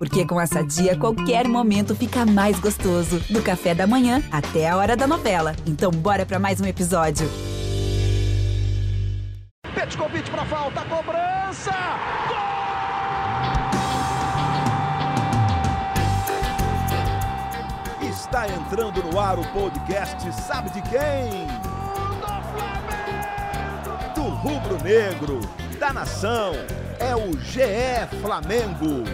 Porque com essa dia, qualquer momento fica mais gostoso. Do café da manhã até a hora da novela. Então, bora para mais um episódio. Petkovic para falta, cobrança! Gol! Está entrando no ar o podcast Sabe de quem? Do rubro negro, da nação, é o GE Flamengo.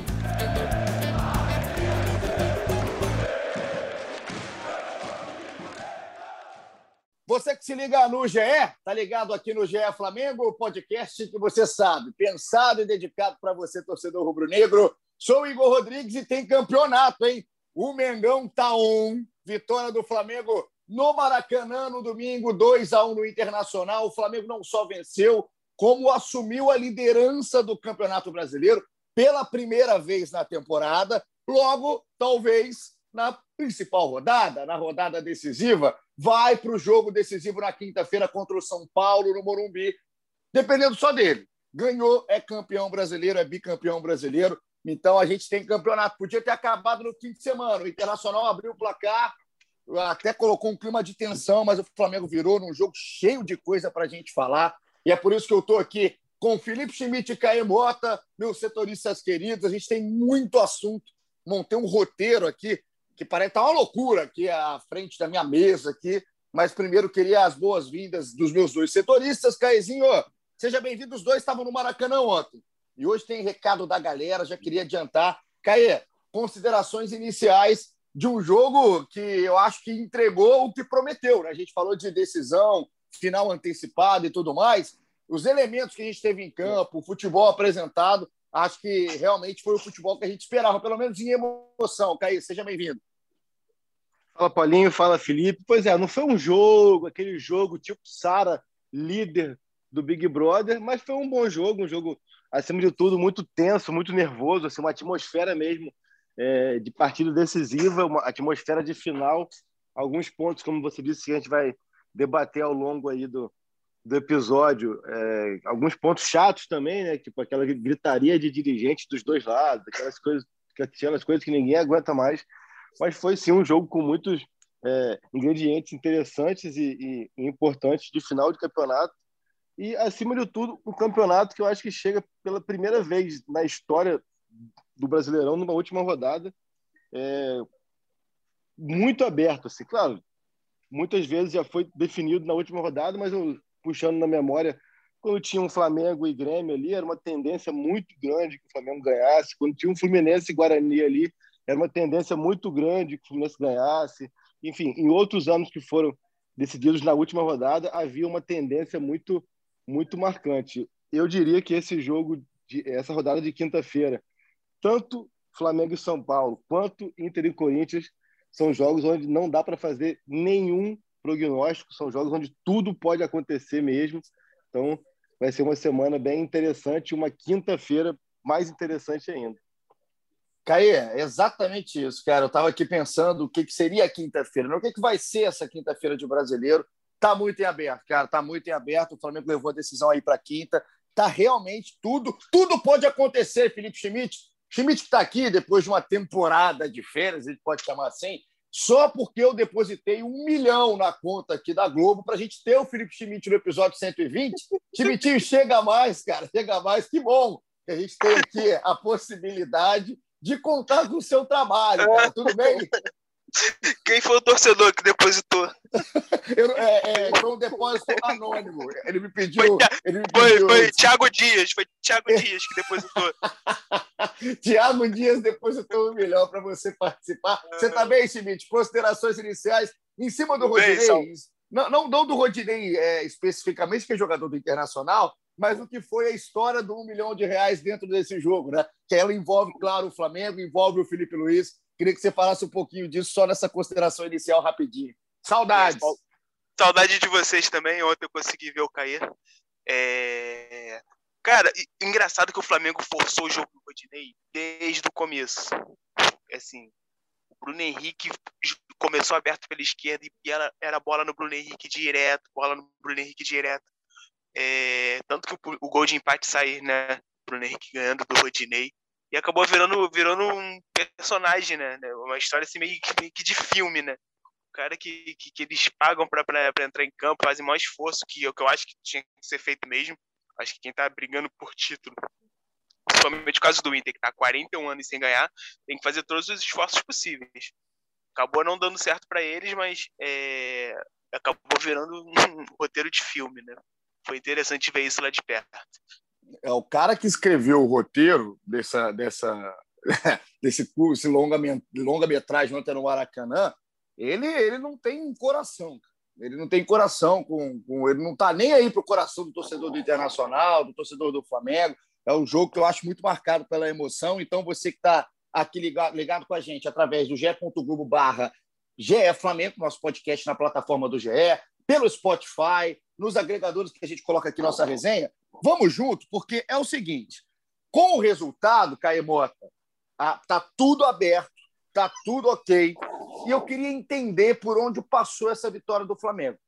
Você que se liga no GE, tá ligado aqui no GE Flamengo, podcast que você sabe, pensado e dedicado para você, torcedor rubro-negro. Sou o Igor Rodrigues e tem campeonato, hein? O Mengão tá on. Vitória do Flamengo no Maracanã no domingo, 2 a 1 no Internacional. O Flamengo não só venceu, como assumiu a liderança do Campeonato Brasileiro pela primeira vez na temporada. Logo, talvez na principal rodada, na rodada decisiva, vai para o jogo decisivo na quinta-feira contra o São Paulo, no Morumbi, dependendo só dele. Ganhou, é campeão brasileiro, é bicampeão brasileiro. Então a gente tem campeonato. Podia ter acabado no fim de semana. O Internacional abriu o placar, até colocou um clima de tensão, mas o Flamengo virou num jogo cheio de coisa para a gente falar. E é por isso que eu estou aqui com Felipe Schmidt e Caê Mota, meus setoristas queridos. A gente tem muito assunto. Montei um roteiro aqui que parece tá uma loucura aqui à frente da minha mesa aqui. Mas primeiro queria as boas-vindas dos meus dois setoristas. Caezinho, seja bem-vindo. Os dois estavam no Maracanã ontem. E hoje tem recado da galera, já queria adiantar. Caê, considerações iniciais de um jogo que eu acho que entregou o que prometeu. Né? A gente falou de decisão, final antecipado e tudo mais, os elementos que a gente teve em campo, o futebol apresentado, acho que realmente foi o futebol que a gente esperava, pelo menos em emoção. Caí, seja bem-vindo. Fala, Paulinho. Fala, Felipe. Pois é, não foi um jogo, aquele jogo tipo Sara, líder do Big Brother, mas foi um bom jogo, um jogo, acima de tudo, muito tenso, muito nervoso, assim, uma atmosfera mesmo é, de partida decisiva, uma atmosfera de final. Alguns pontos, como você disse, que a gente vai debater ao longo aí do, do episódio é, alguns pontos chatos também, né? Tipo aquela gritaria de dirigentes dos dois lados, aquelas coisas, aquelas coisas que ninguém aguenta mais. Mas foi sim um jogo com muitos é, ingredientes interessantes e, e, importantes de final de campeonato. E, acima de tudo, um campeonato que eu acho que chega pela primeira vez na história do Brasileirão, numa última rodada, é, muito aberto. Assim. Claro, muitas vezes já foi definido na última rodada, mas eu, puxando na memória, quando tinha um Flamengo e Grêmio ali, era uma tendência muito grande que o Flamengo ganhasse. Quando tinha um Fluminense e Guarani ali, era uma tendência muito grande que o Fluminense ganhasse. Enfim, em outros anos que foram decididos na última rodada, havia uma tendência muito, muito marcante. Eu diria que esse jogo, de, essa rodada de quinta-feira, tanto Flamengo e São Paulo, quanto Inter e Corinthians, são jogos onde não dá para fazer nenhum prognóstico, são jogos onde tudo pode acontecer mesmo. Então, vai ser uma semana bem interessante, uma quinta-feira mais interessante ainda. Caê, é exatamente isso, cara. Eu estava aqui pensando o que, que seria a quinta-feira, o que, que vai ser essa quinta-feira de brasileiro. Tá muito em aberto, cara. Tá muito em aberto. O Flamengo levou a decisão aí para quinta. Tá realmente tudo, tudo pode acontecer, Felipe Schmidt. Schmidt que está aqui depois de uma temporada de férias, gente pode chamar assim, só porque eu depositei um milhão na conta aqui da Globo para a gente ter o Felipe Schmidt no episódio 120. Schmidtinho, chega mais, cara, chega mais. Que bom que a gente tem aqui a possibilidade de contar com o seu trabalho, cara. Tudo bem? Quem foi o torcedor que depositou? Eu, é, é, foi um depósito anônimo. Ele me pediu. Foi, ele me pediu... foi, foi Thiago Dias, foi Thiago Dias que depositou. Thiago Dias depositou um milhão para você participar. Você está bem, Schmidt? Considerações iniciais em cima do Rodinei. Não, não, não, do Rodinei é, especificamente, que é jogador do Internacional, mas o que foi a história do um milhão de reais dentro desse jogo, né? Que ela envolve, claro, o Flamengo, envolve o Felipe Luiz Queria que você falasse um pouquinho disso, só nessa consideração inicial rapidinho. Saudades! Saudade de vocês também. Ontem eu consegui ver o cair. É... Cara, engraçado que o Flamengo forçou o jogo do Rodinei desde o começo. Assim, o Bruno Henrique começou aberto pela esquerda e era, era bola no Bruno Henrique direto, bola no Bruno Henrique direto. É... Tanto que o, o gol de empate sair, né? Bruno Henrique ganhando do Rodinei. E acabou virando, virando um personagem, né? Uma história assim meio meio que de filme, né? O cara que, que, que eles pagam para entrar em campo, fazem maior esforço, que, que eu acho que tinha que ser feito mesmo. Acho que quem tá brigando por título, principalmente o caso do Inter, que tá há 41 anos sem ganhar, tem que fazer todos os esforços possíveis. Acabou não dando certo para eles, mas é, acabou virando um roteiro de filme, né? Foi interessante ver isso lá de perto. É o cara que escreveu o roteiro dessa, dessa, desse curso, longa, longa metragem ontem no Maracanã. Ele, ele não tem coração. Ele não tem coração com, com ele não está nem aí para o coração do torcedor do Internacional, do torcedor do Flamengo. É um jogo que eu acho muito marcado pela emoção. Então você que está aqui ligado, ligado com a gente através do ge.globo barra GE Flamengo, nosso podcast na plataforma do GE, pelo Spotify, nos agregadores que a gente coloca aqui nossa resenha. Vamos junto, porque é o seguinte: com o resultado, Caemota, tá tudo aberto, tá tudo ok. E eu queria entender por onde passou essa vitória do Flamengo.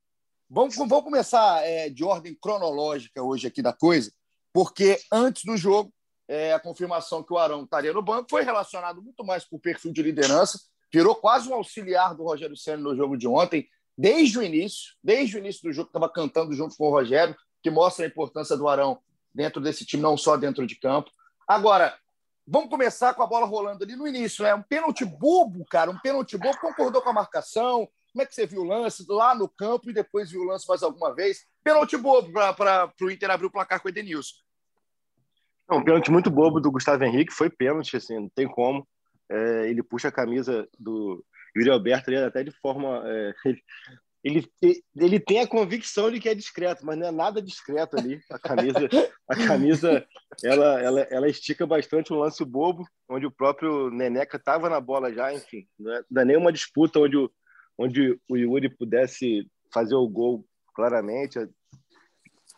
Vamos, vamos começar é, de ordem cronológica hoje aqui da coisa, porque antes do jogo, é, a confirmação que o Arão estaria no banco foi relacionado muito mais com o perfil de liderança, virou quase um auxiliar do Rogério Senna no jogo de ontem, desde o início, desde o início do jogo, estava cantando junto com o Rogério, que mostra a importância do Arão dentro desse time, não só dentro de campo. Agora, vamos começar com a bola rolando ali no início, né? Um pênalti bobo, cara, um pênalti bobo, concordou com a marcação. Como é que você viu o lance lá no campo e depois viu o lance mais alguma vez? Pênalti bobo para o Inter abrir o placar com o Edenilson. Um pênalti muito bobo do Gustavo Henrique, foi pênalti, assim, não tem como. É, ele puxa a camisa do Yuri Alberto ali, até de forma. É, ele, ele tem a convicção de que é discreto, mas não é nada discreto ali. A camisa, a camisa ela, ela, ela estica bastante um lance bobo, onde o próprio Neneca estava na bola já, enfim. Não é, não é nenhuma disputa onde o, onde o Yuri pudesse fazer o gol claramente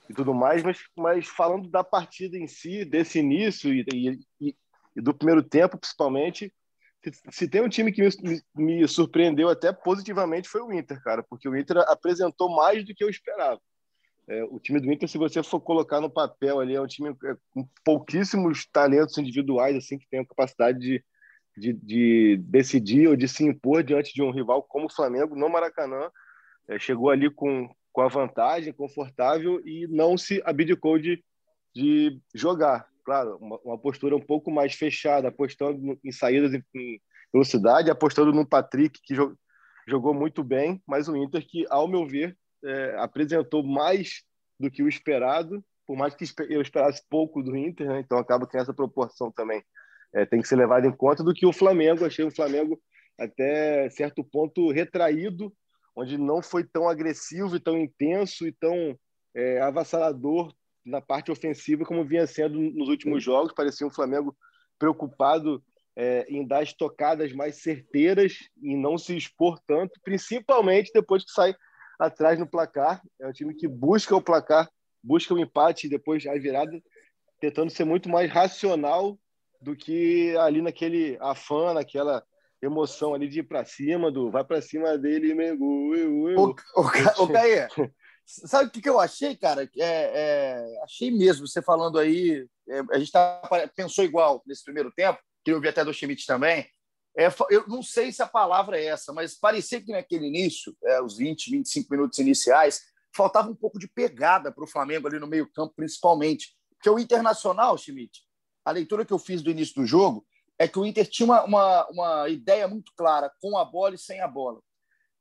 e tudo mais, mas, mas falando da partida em si, desse início e, e, e do primeiro tempo, principalmente, se tem um time que me, me, surpreendeu até positivamente foi o Inter, cara, porque o Inter apresentou mais do que eu esperava. É, o time do Inter, se você for colocar no papel ali, é um time com pouquíssimos talentos individuais, assim, que tem a capacidade de, de, de, decidir ou de se impor diante de um rival como o Flamengo no Maracanã. É, chegou ali com, com a vantagem, confortável e não se abdicou de, de jogar claro, uma, uma, postura um pouco mais fechada, apostando em saídas em, velocidade, apostando no Patrick, que jog, jogou muito bem, mas o Inter que, ao meu ver, é, apresentou mais do que o esperado, por mais que eu esperasse pouco do Inter, né? então acaba que essa proporção também é, tem que ser levada em conta do que o Flamengo. Achei o Flamengo até certo ponto retraído, onde não foi tão agressivo e tão intenso e tão é, avassalador na parte ofensiva, como vinha sendo nos últimos jogos. Parecia um Flamengo preocupado é, em dar estocadas mais certeiras e não se expor tanto, principalmente depois que sai atrás no placar. É um time que busca o placar, busca o empate e depois a virada, tentando ser muito mais racional do que ali naquele afã, naquela emoção ali de ir para cima, do vai para cima dele, Mengo. O, o, o, o Caê, Sabe o que, que eu achei, cara? É, é, achei mesmo, você falando aí, é, a gente tá, pensou igual nesse primeiro tempo, que eu vi até do Schmidt também. É, eu não sei se a palavra é essa, mas parecia que naquele início, é, os 20, 25 minutos iniciais, faltava um pouco de pegada para o Flamengo ali no meio-campo, principalmente. Porque o Internacional, Schmidt, a leitura que eu fiz do início do jogo é que o Inter tinha uma, uma, uma ideia muito clara com a bola e sem a bola.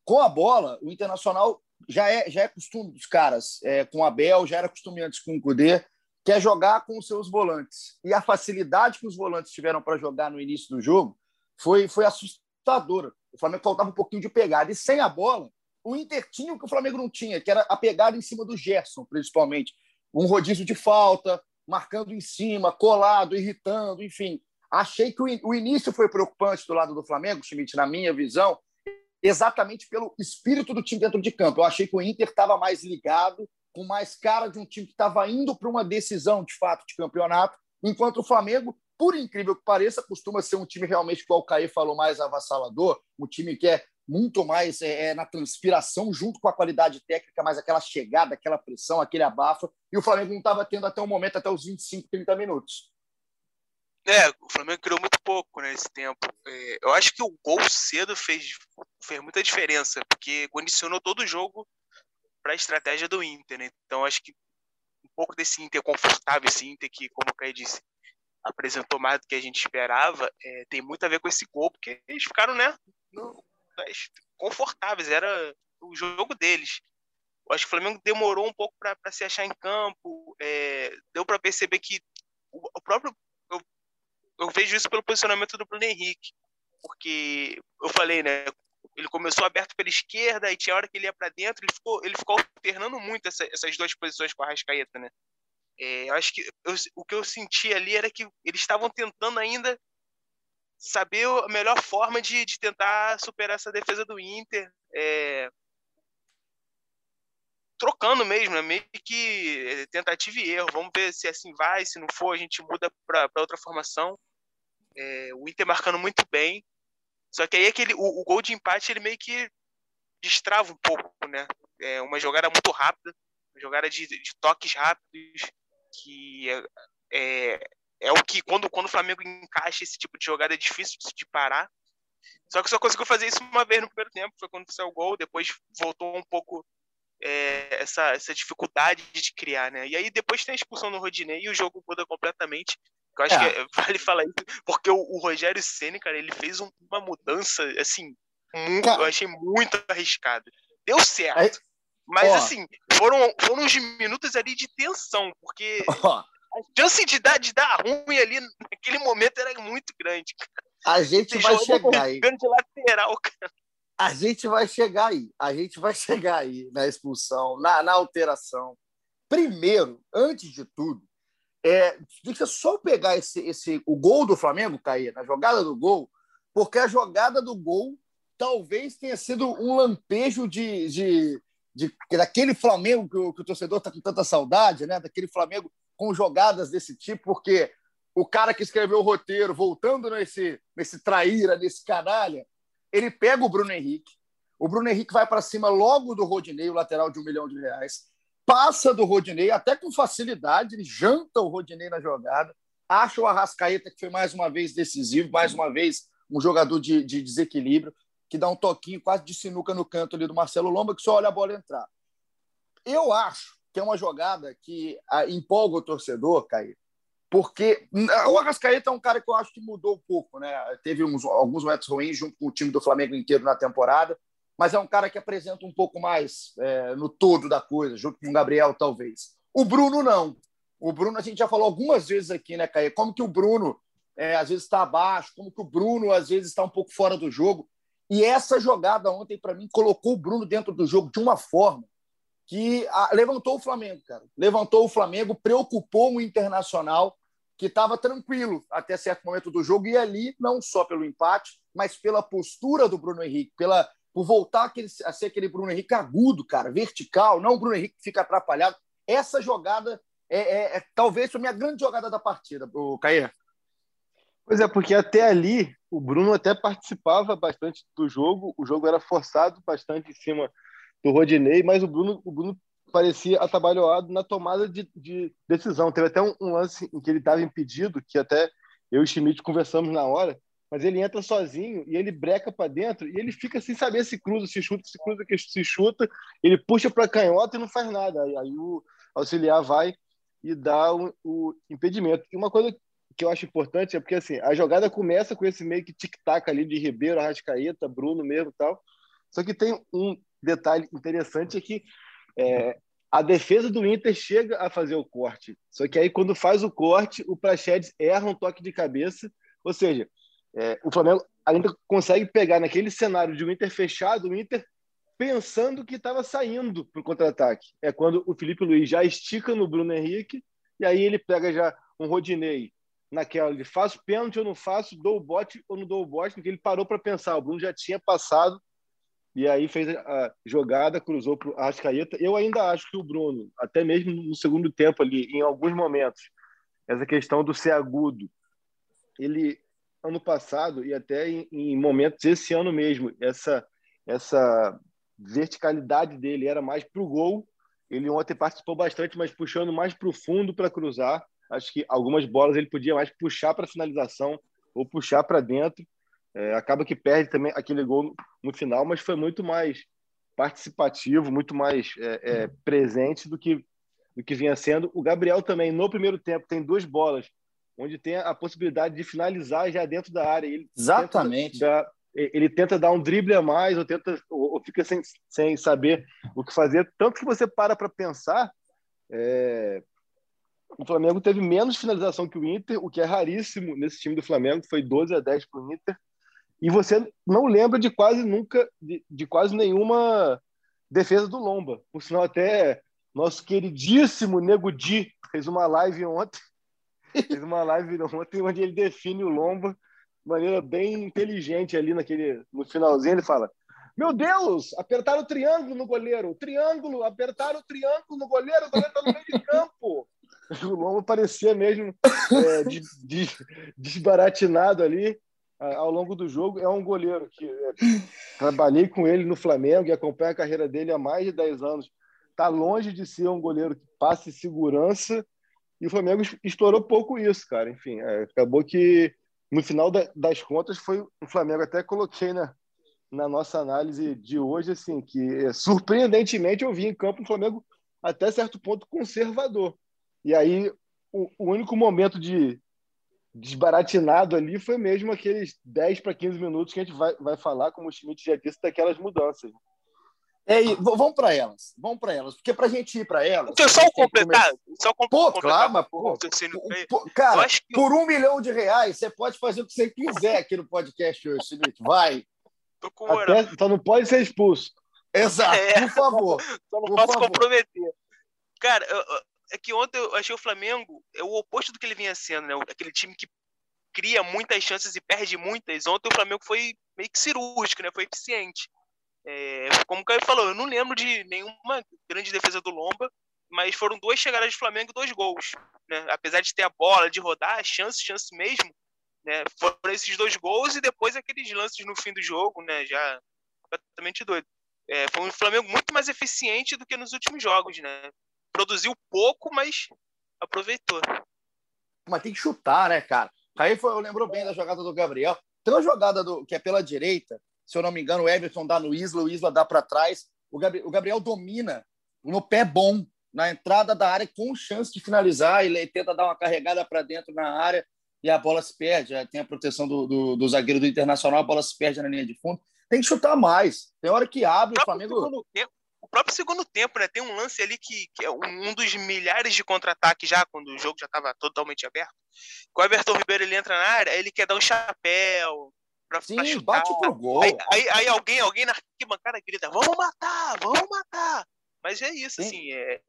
Com a bola, o Internacional já é, já é costume dos caras, é, com o Abel, já era costume antes com o Cudê, que é jogar com os seus volantes. E a facilidade que os volantes tiveram para jogar no início do jogo foi, foi assustadora. O Flamengo faltava um pouquinho de pegada. E sem a bola, o Inter tinha o que o Flamengo não tinha, que era a pegada em cima do Gerson, principalmente. Um rodízio de falta, marcando em cima, colado, irritando, enfim. Achei que o, início foi preocupante do lado do Flamengo, Schmidt, na minha visão, exatamente pelo espírito do time dentro de campo. Eu achei que o Inter estava mais ligado, com mais cara de um time que estava indo para uma decisão de fato de campeonato, enquanto o Flamengo, por incrível que pareça, costuma ser um time realmente, igual o Caí falou, mais avassalador, um time que é muito mais é, é, na transpiração, junto com a qualidade técnica, mais aquela chegada, aquela pressão, aquele abafa, e o Flamengo não estava tendo até o momento, até os 25, 30 minutos. É, o Flamengo criou muito pouco nesse né, tempo. É, eu acho que o gol cedo fez, fez muita diferença, porque condicionou todo o jogo para a estratégia do Inter. Né? Então, acho que um pouco desse Inter confortável, esse Inter que, como o Caio disse, apresentou mais do que a gente esperava, é, tem muito a ver com esse gol, porque eles ficaram né, no, confortáveis, era o jogo deles. Eu acho que o Flamengo demorou um pouco para se achar em campo, é, deu para perceber que o, o próprio. Eu, vejo isso pelo posicionamento do Bruno Henrique, porque eu falei, né? Ele começou aberto pela esquerda e tinha hora que ele ia para dentro, ele ficou, ele ficou alternando muito essa, essas duas posições com a Rascaeta, né? É, eu acho que eu, o que eu senti ali era que eles estavam tentando ainda saber a melhor forma de, de tentar superar essa defesa do Inter. É, trocando mesmo, né? meio que é, tentativa e erro. Vamos ver se assim vai, se não for, a gente muda para outra formação. É, o Inter marcando muito bem. Só que aí aquele, o, o, gol de empate ele meio que destrava um pouco, né? É uma jogada muito rápida, uma jogada de, de toques rápidos, que é, é, é, o que, quando, quando o Flamengo encaixa esse tipo de jogada, é difícil de parar. Só que só conseguiu fazer isso uma vez no primeiro tempo, foi quando saiu o gol, depois voltou um pouco é, essa, essa dificuldade de criar, né? E aí depois tem a expulsão do Rodinei e o jogo muda completamente. Eu acho é. que vale falar isso, porque o, o Rogério Ceni, cara, ele fez um, uma mudança, assim, muito, eu achei muito arriscado. Deu certo. Aí, mas, ó, assim, foram, foram uns minutos ali de tensão, porque ó, a chance de dar, de dar ruim ali naquele momento era muito grande. A gente vai chegar aí. De lateral, cara. A gente vai chegar aí, a gente vai chegar aí na expulsão, na, na alteração. Primeiro, antes de tudo, é, deixa só pegar esse, esse, o gol do Flamengo, cair na jogada do gol, porque a jogada do gol talvez tenha sido um lampejo de, de, de daquele Flamengo que o, que o torcedor está com tanta saudade, né? daquele Flamengo com jogadas desse tipo, porque o cara que escreveu o roteiro, voltando nesse, nesse traíra, nesse canalha, ele pega o Bruno Henrique. O Bruno Henrique vai para cima logo do Rodinei, o lateral de um milhão de reais. Passa do Rodinei, até com facilidade, ele janta o Rodinei na jogada. Acha o Arrascaeta, que foi mais uma vez decisivo, mais uma vez um jogador de, de desequilíbrio, que dá um toquinho quase de sinuca no canto ali do Marcelo Lomba, que só olha a bola entrar. Eu acho que é uma jogada que ah, empolga o torcedor, Caio, porque o Arrascaeta é um cara que eu acho que mudou um pouco, né? Teve uns, alguns momentos ruins junto com o time do Flamengo inteiro na temporada, mas é um cara que apresenta um pouco mais é, no todo da coisa, junto com o Gabriel, talvez. O Bruno, não. O Bruno, a gente já falou algumas vezes aqui, né, Caio? Como que o Bruno é, às vezes está abaixo, como que o Bruno às vezes está um pouco fora do jogo. E essa jogada ontem, para mim, colocou o Bruno dentro do jogo de uma forma que a, levantou o Flamengo, cara. Levantou o Flamengo, preocupou o Internacional que estava tranquilo até certo momento do jogo, e ali, não só pelo empate, mas pela postura do Bruno Henrique, pela, por voltar aquele, a ser aquele Bruno Henrique agudo, cara, vertical, não o Bruno Henrique que fica atrapalhado. Essa jogada é, é, é talvez a minha grande jogada da partida, o Caê. Pois é, porque até ali o Bruno até participava bastante do jogo, o jogo era forçado bastante em cima do Rodinei, mas o Bruno, o Bruno parecia atabalhoado na tomada de, de decisão. Teve até um, um, lance em que ele estava impedido, que até eu e o Schmidt conversamos na hora, mas ele entra sozinho e ele breca para dentro e ele fica sem saber se cruza, se chuta, se cruza, se chuta. Ele puxa para canhota e não faz nada. Aí, aí, o auxiliar vai e dá o, o, impedimento. E uma coisa que eu acho importante é porque assim a jogada começa com esse meio que tic-tac ali de Ribeiro, Arrascaeta, Bruno mesmo tal. Só que tem um detalhe interessante é que é, a defesa do Inter chega a fazer o corte. Só que aí, quando faz o corte, o Praxedes erra um toque de cabeça. Ou seja, é, o Flamengo ainda consegue pegar naquele cenário de um Inter fechado, o Inter pensando que estava saindo para o contra-ataque. É quando o Felipe Luiz já estica no Bruno Henrique, e aí ele pega já um Rodinei naquela de faço pênalti ou não faço, dou o bote ou não dou o bote, porque ele parou para pensar. O Bruno já tinha passado e aí fez a jogada, cruzou para o Arrascaeta. Eu ainda acho que o Bruno, até mesmo no segundo tempo ali, em alguns momentos, essa questão do ser agudo, ele, ano passado, e até em, em momentos esse ano mesmo, essa, essa verticalidade dele era mais para o gol. Ele ontem participou bastante, mas puxando mais para o fundo para cruzar. Acho que algumas bolas ele podia mais puxar para finalização ou puxar para dentro. É, acaba que perde também aquele gol no final, mas foi muito mais participativo, muito mais é, é, presente do que do que vinha sendo. O Gabriel também no primeiro tempo tem duas bolas onde tem a possibilidade de finalizar já dentro da área. Ele Exatamente. Tenta ele tenta dar um drible a mais ou tenta ou, fica sem, sem saber o que fazer. Tanto que você para para pensar, é, o Flamengo teve menos finalização que o Inter, o que é raríssimo nesse time do Flamengo, foi 12 a 10 para o Inter. E você não lembra de quase nunca, de, de quase nenhuma defesa do Lomba. Por sinal, até nosso queridíssimo Nego Di fez uma live ontem Fez uma live ontem onde ele define o Lomba de maneira bem inteligente ali naquele, no finalzinho. Ele fala: Meu Deus, apertaram o triângulo no goleiro, triângulo, apertaram o triângulo no goleiro, o goleiro está no meio de campo. O Lomba parecia mesmo é, de, de, desbaratinado ali ao longo do jogo. É um goleiro que é, trabalhei com ele no Flamengo e acompanho a carreira dele há mais de 10 anos. Está longe de ser um goleiro que passe segurança e o Flamengo explorou pouco isso, cara. Enfim, é, acabou que no final da, das contas foi o Flamengo até coloquei na, na nossa análise de hoje assim que é, surpreendentemente eu vi em campo o Flamengo até certo ponto conservador. E aí o, o único momento de desbaratinado ali foi mesmo aqueles 10 para 15 minutos que a gente vai, vai falar, como o Schmidt já disse, daquelas mudanças. É, e vamos para elas, vamos para elas, porque para a gente ir para elas. Então, só completar, só com, pô, completar, claro, pô, pô, cara, que... por um milhão de reais, você pode fazer o que você quiser aqui no podcast hoje, Schmidt. Vai. Tô com Até, só não pode ser expulso. Exato, é, por favor. Só não por posso favor. comprometer. Cara, é que ontem eu achei o Flamengo é o oposto do que ele vinha sendo, né? Aquele time que cria muitas chances e perde muitas. Ontem o Flamengo foi meio que cirúrgico, né? Foi eficiente. É, como o Caio falou, eu não lembro de nenhuma grande defesa do Lomba, mas foram duas chegadas de Flamengo e dois gols. Né? Apesar de ter a bola, de rodar, chance, chance mesmo, né? foram esses dois gols e depois aqueles lances no fim do jogo, né? já completamente doido. É, foi um Flamengo muito mais eficiente do que nos últimos jogos. Né? Produziu pouco, mas aproveitou. Mas tem que chutar, né, cara? Aí foi, eu lembro bem da jogada do Gabriel. Tem uma jogada do, que é pela direita, se eu não me engano, o Everton dá no Isla, o Isla dá para trás. O Gabriel, o Gabriel domina no pé bom, na entrada da área, com chance de finalizar. Ele tenta dar uma carregada para dentro na área e a bola se perde. Tem a proteção do, do, do, zagueiro do Internacional, a bola se perde na linha de fundo. Tem que chutar mais. Tem hora que abre o, o Flamengo. Tempo, o próprio segundo tempo, né? Tem um lance ali que, que é um dos milhares de contra-ataques já, quando o jogo já estava totalmente aberto. O Everton Ribeiro ele entra na área, ele quer dar um chapéu, pra, Sim, pra bate pro gol. Aí, aí, aí, alguém, alguém na arquibancada grita, vamos matar, vamos matar. Mas é isso, Sim. assim, é...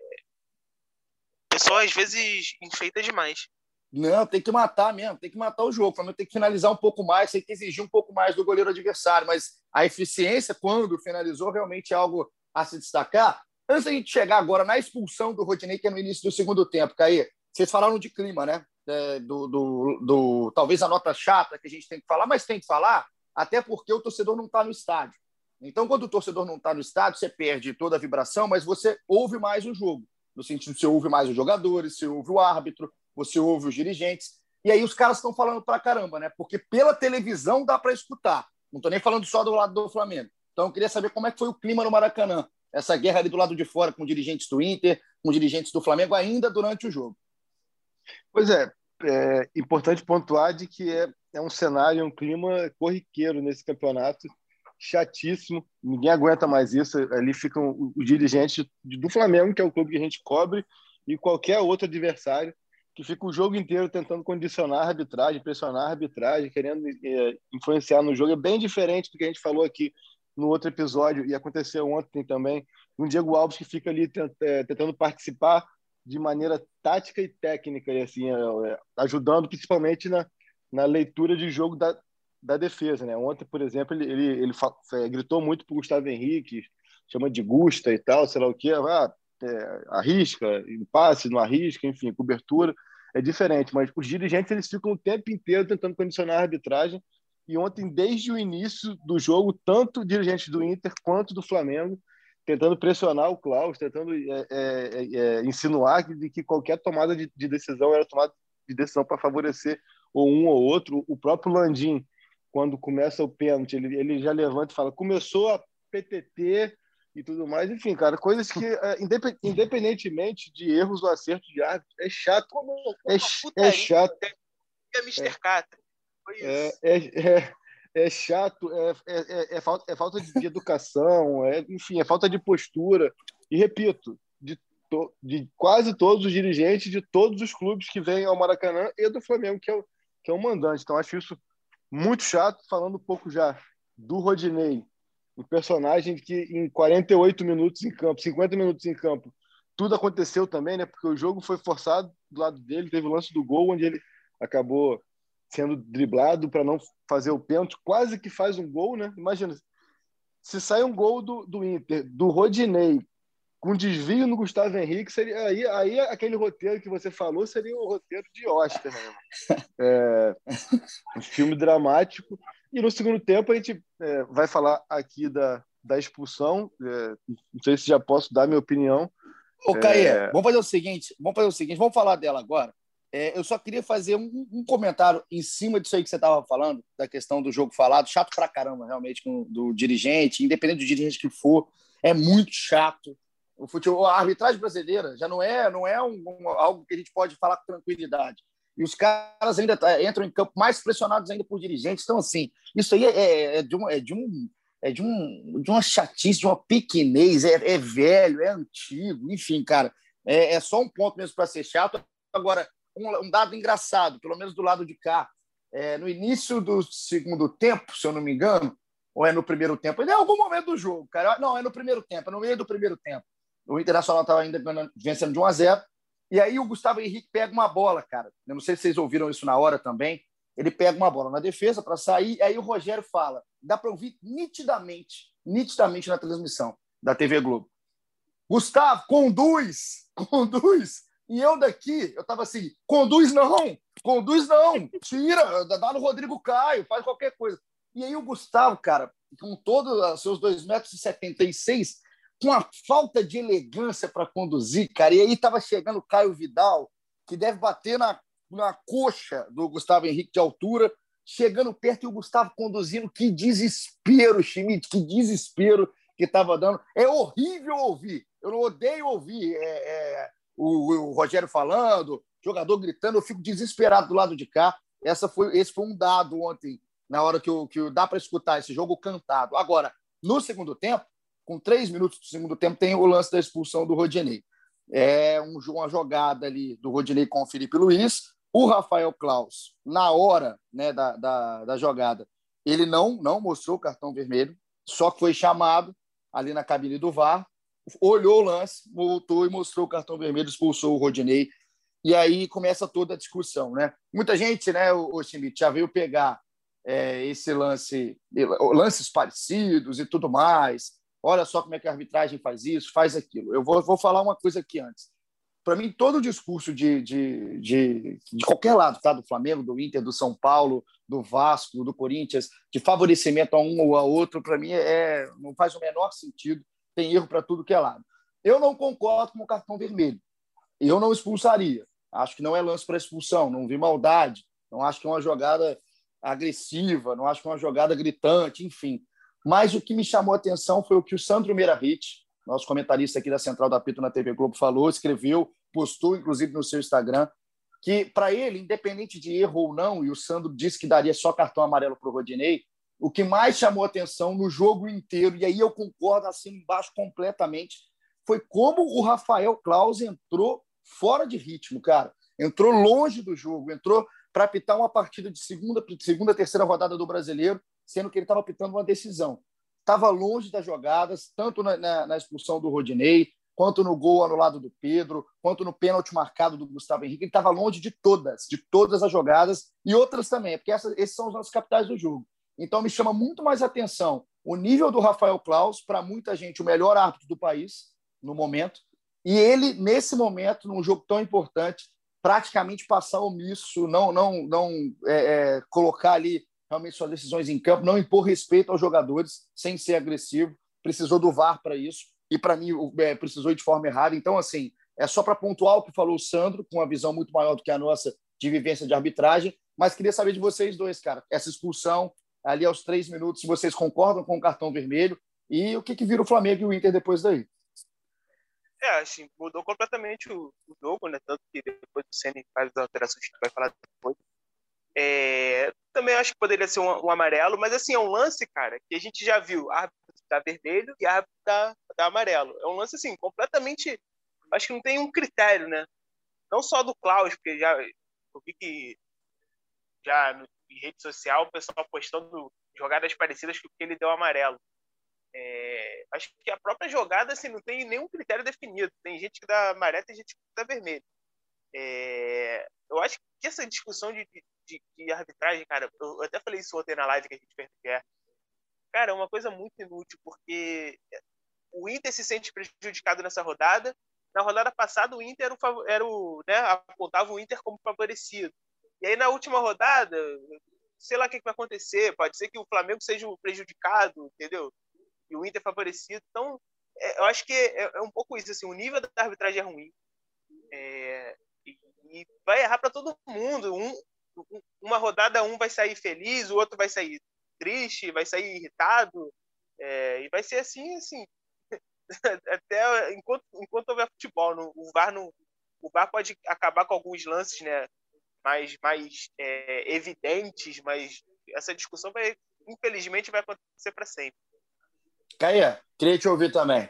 O pessoal às vezes enfeita demais. Não, tem que matar mesmo, tem que matar o jogo. O Flamengo tem que finalizar um pouco mais, tem que exigir um pouco mais do goleiro adversário. Mas a eficiência, quando finalizou, realmente é algo a se destacar. Antes da gente chegar agora na expulsão do Rodinei, que é no início do segundo tempo, Caí, vocês falaram de clima, né? É, do, do, do, talvez a nota chata que a gente tem que falar, mas tem que falar, até porque o torcedor não está no estádio. Então, quando o torcedor não está no estádio, você perde toda a vibração, mas você ouve mais o jogo. No sentido, você ouve mais os jogadores, você ouve o árbitro, você ouve os dirigentes. E aí os caras estão falando pra caramba, né? Porque pela televisão dá para escutar. Não estou nem falando só do lado do Flamengo. Então, eu queria saber como é que foi o clima no Maracanã. Essa guerra ali do lado de fora com dirigentes do Inter, com dirigentes do Flamengo, ainda durante o jogo. Pois é, é importante pontuar de que é, é um cenário, um clima corriqueiro nesse campeonato, chatíssimo, ninguém aguenta mais isso. Ali ficam os dirigentes do Flamengo, que é o clube que a gente cobre, e qualquer outro adversário que fica o jogo inteiro tentando condicionar a arbitragem, pressionar a arbitragem, querendo é, influenciar no jogo. É bem diferente do que a gente falou aqui no outro episódio, e aconteceu ontem também, um Diego Alves que fica ali é, tentando participar de maneira tática e técnica, e assim, é, é, ajudando principalmente na, na leitura de jogo da, da defesa. Né? Ontem, por exemplo, ele, ele, ele é, gritou muito para o Gustavo Henrique, chama de Gusta e tal, sei lá o que, ah, é, arrisca, passe, não arrisca, enfim, cobertura, é diferente, mas os dirigentes eles ficam o tempo inteiro tentando condicionar a arbitragem, e ontem, desde o início do jogo, tanto dirigentes do Inter quanto do Flamengo tentando pressionar o Klaus, tentando é, é, é, insinuar que, de que qualquer tomada de, de, decisão era tomada de decisão para favorecer ou um ou outro. O próprio Landim, quando começa o pênalti, ele, ele já levanta e fala: começou a PTT e tudo mais. Enfim, cara, coisas que, é, independentemente de erros ou acertos de árbitro, é chato. É, é chato. É Mr. Catra. É, é, é, é, chato, é, é, é, falta, é falta de educação, é, enfim, é falta de postura. E repito, de, to, de quase todos os dirigentes de todos os clubes que vêm ao Maracanã e do Flamengo, que é o, que é o mandante. Então, acho isso muito chato. Falando um pouco já do Rodinei, um personagem que em 48 minutos em campo, 50 minutos em campo, tudo aconteceu também, né? Porque o jogo foi forçado do lado dele, teve o lance do gol onde ele acabou sendo driblado para não fazer o pênalti, quase que faz um gol, né? Imagina, se sai um gol do, do Inter, do Rodinei, com desvio no Gustavo Henrique, seria, aí, aí aquele roteiro que você falou seria o roteiro de Oscar, né? É, um filme dramático. E no segundo tempo a gente é, vai falar aqui da, da expulsão. É, não sei se já posso dar minha opinião. Ô, Caê, é... vamos fazer o seguinte, vamos fazer o seguinte, vamos falar dela agora. É, eu só queria fazer um, um, comentário em cima disso aí que você estava falando, da questão do jogo falado, chato pra caramba, realmente, com, do dirigente, independente do dirigente que for, é muito chato. O futebol, a arbitragem brasileira já não é, não é um, um, algo que a gente pode falar com tranquilidade. E os caras ainda tá, entram em campo mais pressionados ainda por dirigentes. Então, assim, isso aí é, é, é de, um, é, de, um, é de, um, de uma chatice, de uma pequenez, é, é velho, é antigo, enfim, cara. É, é só um ponto mesmo para ser chato. Agora, um, dado engraçado, pelo menos do lado de cá. É, no início do segundo tempo, se eu não me engano, ou é no primeiro tempo, é em algum momento do jogo, cara. Não, é no primeiro tempo, é no meio do primeiro tempo. O Internacional estava ainda vencendo de 1 a 0 e aí o Gustavo Henrique pega uma bola, cara. Eu não sei se vocês ouviram isso na hora também. Ele pega uma bola na defesa para sair, aí o Rogério fala. Dá para ouvir nitidamente, nitidamente na transmissão da TV Globo. Gustavo, conduz, conduz. E eu daqui, eu estava assim, conduz não, conduz não, tira, dá no Rodrigo Caio, faz qualquer coisa. E aí o Gustavo, cara, com todos os seus 2,76 metros, com a falta de elegância para conduzir, cara, e aí estava chegando o Caio Vidal, que deve bater na, na coxa do Gustavo Henrique de altura, chegando perto e o Gustavo conduzindo. Que desespero, Schmidt, que desespero que estava dando. É horrível ouvir. Eu odeio ouvir. É, é, o, o Rogério falando, jogador gritando, eu fico desesperado do lado de cá. Essa foi, esse foi um dado ontem, na hora que, eu, que eu, dá para escutar esse jogo cantado. Agora, no segundo tempo, com três minutos do segundo tempo, tem o lance da expulsão do Rodinei. É um, uma jogada ali do Rodinei com o Felipe Luiz. O Rafael Klaus, na hora né, da, da, da jogada, ele não, não mostrou o cartão vermelho, só que foi chamado ali na cabine do VAR olhou o lance, voltou e mostrou o cartão vermelho, expulsou o Rodinei. E aí começa toda a discussão, né? Muita gente, né, o, Schmidt, já veio pegar é, esse lance, lances parecidos e tudo mais. Olha só como é que a arbitragem faz isso, faz aquilo. Eu vou, vou falar uma coisa aqui antes. Para mim, todo o discurso de, de, de, de, qualquer lado, tá? do Flamengo, do Inter, do São Paulo, do Vasco, do Corinthians, de favorecimento a um ou a outro, para mim é, não faz o menor sentido tem erro para tudo que é lado. Eu não concordo com o cartão vermelho. Eu não expulsaria. Acho que não é lance para expulsão, não vi maldade, não acho que é uma jogada agressiva, não acho que é uma jogada gritante, enfim. Mas o que me chamou a atenção foi o que o Sandro Meravich, nosso comentarista aqui da Central da Pito na TV Globo, falou, escreveu, postou, inclusive, no seu Instagram, que para ele, independente de erro ou não, e o Sandro disse que daria só cartão amarelo para o Rodinei, o que mais chamou atenção no jogo inteiro, e aí eu concordo assim embaixo completamente, foi como o Rafael Claus entrou fora de ritmo, cara. Entrou longe do jogo, entrou para apitar uma partida de segunda, segunda, terceira rodada do brasileiro, sendo que ele estava apitando uma decisão. Estava longe das jogadas, tanto na, na, na, expulsão do Rodinei, quanto no gol anulado do Pedro, quanto no pênalti marcado do Gustavo Henrique. Ele estava longe de todas, de todas as jogadas e outras também, porque esses são os nossos capitais do jogo. Então, me chama muito mais atenção o nível do Rafael Klaus, para muita gente, o melhor árbitro do país no momento, e ele, nesse momento, num jogo tão importante, praticamente passar omisso, não, não, não é, é, colocar ali realmente suas decisões em campo, não impor respeito aos jogadores sem ser agressivo. Precisou do VAR para isso, e para mim é, precisou de forma errada. Então, assim, é só para pontuar o que falou o Sandro, com uma visão muito maior do que a nossa de vivência de arbitragem, mas queria saber de vocês dois, cara, essa expulsão ali aos três minutos, se vocês concordam com o cartão vermelho e o que, que vira o Flamengo e o Inter depois daí. É, assim, mudou completamente o, o jogo, né? Tanto que depois o Senna faz as alterações que vai falar depois. É, também acho que poderia ser um, um, amarelo, mas assim, é um lance, cara, que a gente já viu árbitro da vermelho e árbitro da, da amarelo. É um lance, assim, completamente. Acho que não tem um critério, né? Não só do Klaus, porque já eu vi que já no, em rede social o pessoal postando jogadas parecidas que ele deu amarelo. É, acho que a própria jogada assim, não tem nenhum critério definido. Tem gente que dá amarelo e gente que dá vermelho. É, eu acho que essa discussão de, de, de, arbitragem, cara, eu até falei isso ontem na live que a gente fez é, cara, é uma coisa muito inútil, porque o Inter se sente prejudicado nessa rodada. Na rodada passada, o Inter era o, era o né, apontava o Inter como favorecido. E aí, na última rodada, sei lá o que vai acontecer. Pode ser que o Flamengo seja o prejudicado, entendeu? E o Inter favorecido. Então, é, eu acho que é, é, um pouco isso. Assim, o nível da arbitragem é ruim. É, e, e, vai errar para todo mundo. Um, uma rodada, um vai sair feliz, o outro vai sair triste, vai sair irritado. É, e vai ser assim, assim, até enquanto, enquanto houver futebol. No, o, VAR não, o VAR pode acabar com alguns lances né, mais, mais é, evidentes, mas essa discussão vai, infelizmente, vai acontecer para sempre. Caia, queria te ouvir também.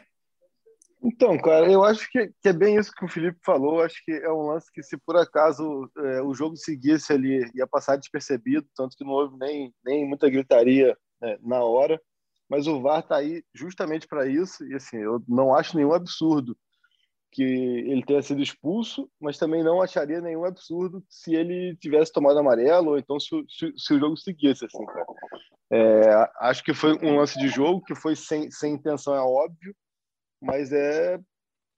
Então, cara, eu acho que, que, é bem isso que o Felipe falou. Acho que é um lance que, se por acaso é, o jogo seguisse ali, ia passar despercebido, tanto que não houve nem, nem muita gritaria né, na hora. Mas o VAR está aí justamente para isso. E assim, eu não acho nenhum absurdo que ele tenha sido expulso, mas também não acharia nenhum absurdo se ele tivesse tomado amarelo ou então se, se, se o jogo seguisse. Assim. É, acho que foi um lance de jogo que foi sem, sem intenção, é óbvio mas é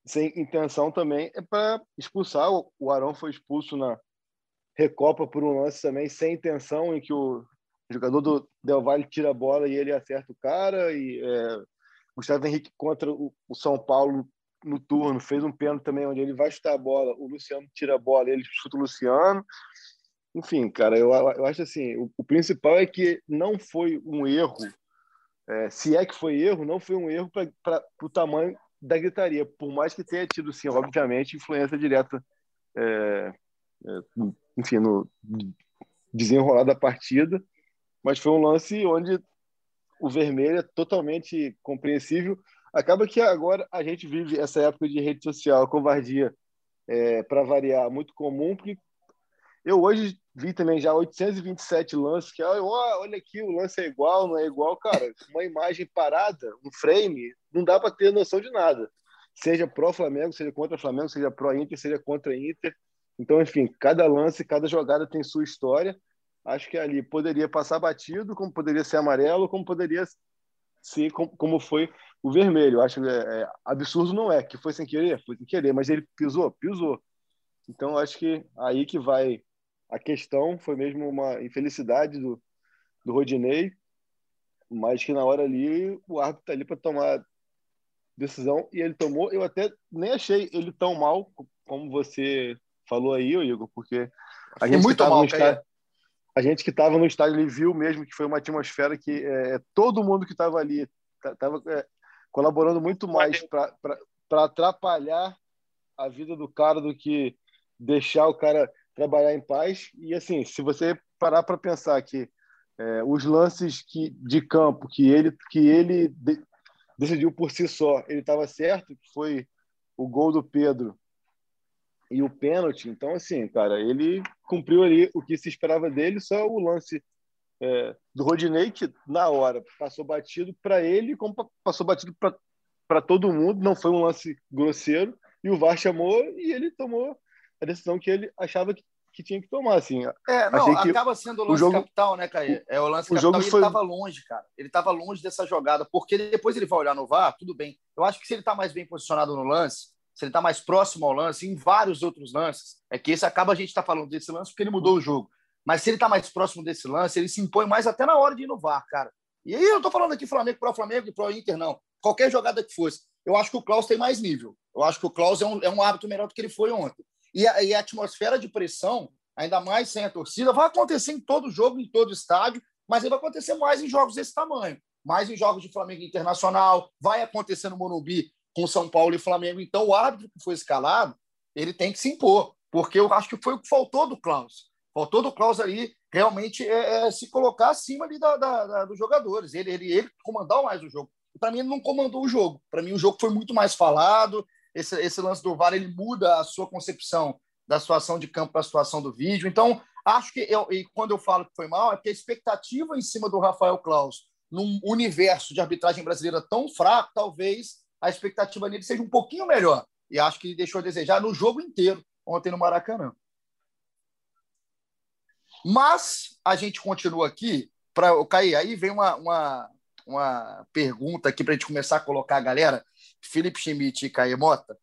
sem intenção também é para expulsar. O Arão foi expulso na Recopa por um lance também sem intenção, em que o jogador do Del Valle tira a bola e ele acerta o cara. E é, Gustavo Henrique contra o, São Paulo no turno fez um pênalti também onde ele vai chutar a bola, o Luciano tira a bola, ele chuta o Luciano. Enfim, cara, eu, eu acho assim, o, o principal é que não foi um erro é, se é que foi erro, não foi um erro para o tamanho da gritaria, por mais que tenha tido, sim, obviamente, influência direta, é, é, enfim, no desenrolar da partida, mas foi um lance onde o vermelho é totalmente compreensível. Acaba que agora a gente vive essa época de rede social, covardia, é, para variar, muito comum, porque eu hoje vi também já 827 lances, que oh, olha aqui, o lance é igual, não é igual, cara. Uma imagem parada, um frame, não dá para ter noção de nada. Seja pró-Flamengo, seja contra Flamengo, seja pró-Inter, seja contra Inter. Então, enfim, cada lance, cada jogada tem sua história. Acho que ali poderia passar batido, como poderia ser amarelo, como poderia ser como foi o vermelho. Acho que é, é, absurdo não é, que foi sem querer, foi sem querer, mas ele pisou, pisou. Então, acho que aí que vai a questão foi mesmo uma infelicidade do, do Rodinei, mas que na hora ali o árbitro está ali para tomar decisão e ele tomou. Eu até nem achei ele tão mal como você falou aí, Igor, porque a gente muito mal, no estádio, a gente que estava no estádio ele viu mesmo que foi uma atmosfera que é, todo mundo que estava ali estava é, colaborando muito mais para atrapalhar a vida do cara do que deixar o cara trabalhar em paz. E assim, se você parar para pensar que é, os lances que, de campo que ele, que ele de, decidiu por si só, ele estava certo, que foi o gol do Pedro e o pênalti. Então, assim, cara, ele cumpriu ali o que se esperava dele, só o lance é, do Rodinei, que na hora passou batido para ele, como passou batido para todo mundo, não foi um lance grosseiro, e o VAR chamou e ele tomou a decisão que ele achava que, que tinha que tomar, assim. É, não, acaba sendo o lance o jogo, capital, né, Caio? É o lance o capital jogo e foi... ele estava longe, cara. Ele estava longe dessa jogada, porque depois ele vai olhar no VAR, tudo bem. Eu acho que se ele está mais bem posicionado no lance, se ele está mais próximo ao lance, em vários outros lances, é que esse acaba a gente estar tá falando desse lance porque ele mudou o jogo. Mas se ele está mais próximo desse lance, ele se impõe mais até na hora de ir no VAR, cara. E aí eu estou falando aqui Flamengo pro Flamengo e pro Inter, não. Qualquer jogada que fosse. Eu acho que o Klaus tem mais nível. Eu acho que o Klaus é um, é um hábito melhor do que ele foi ontem. E a, e a atmosfera de pressão ainda mais sem a torcida. Vai acontecer em todo jogo, em todo estádio, mas vai acontecer mais em jogos desse tamanho, mais em jogos de Flamengo Internacional, vai acontecer no Morumbi com São Paulo e Flamengo. Então, o árbitro que foi escalado, ele tem que se impor, porque eu acho que foi o que faltou do Klaus. Faltou do Klaus ali realmente é, é, se colocar acima ali da, da, da, dos jogadores, ele, ele, ele comandar mais o jogo. Para mim, ele não comandou o jogo. Para mim, o jogo foi muito mais falado. Esse, esse lance do VAR ele muda a sua concepção da situação de campo para a situação do vídeo. Então, acho que eu, e quando eu falo que foi mal, é porque a expectativa em cima do Rafael Klaus num universo de arbitragem brasileira tão fraco, talvez a expectativa nele seja um pouquinho melhor. E acho que ele deixou a desejar no jogo inteiro ontem no Maracanã. Mas a gente continua aqui para o Cair. Aí vem uma, uma, uma pergunta aqui para a gente começar a colocar a galera. Felipe Schmidt e Cair Mota.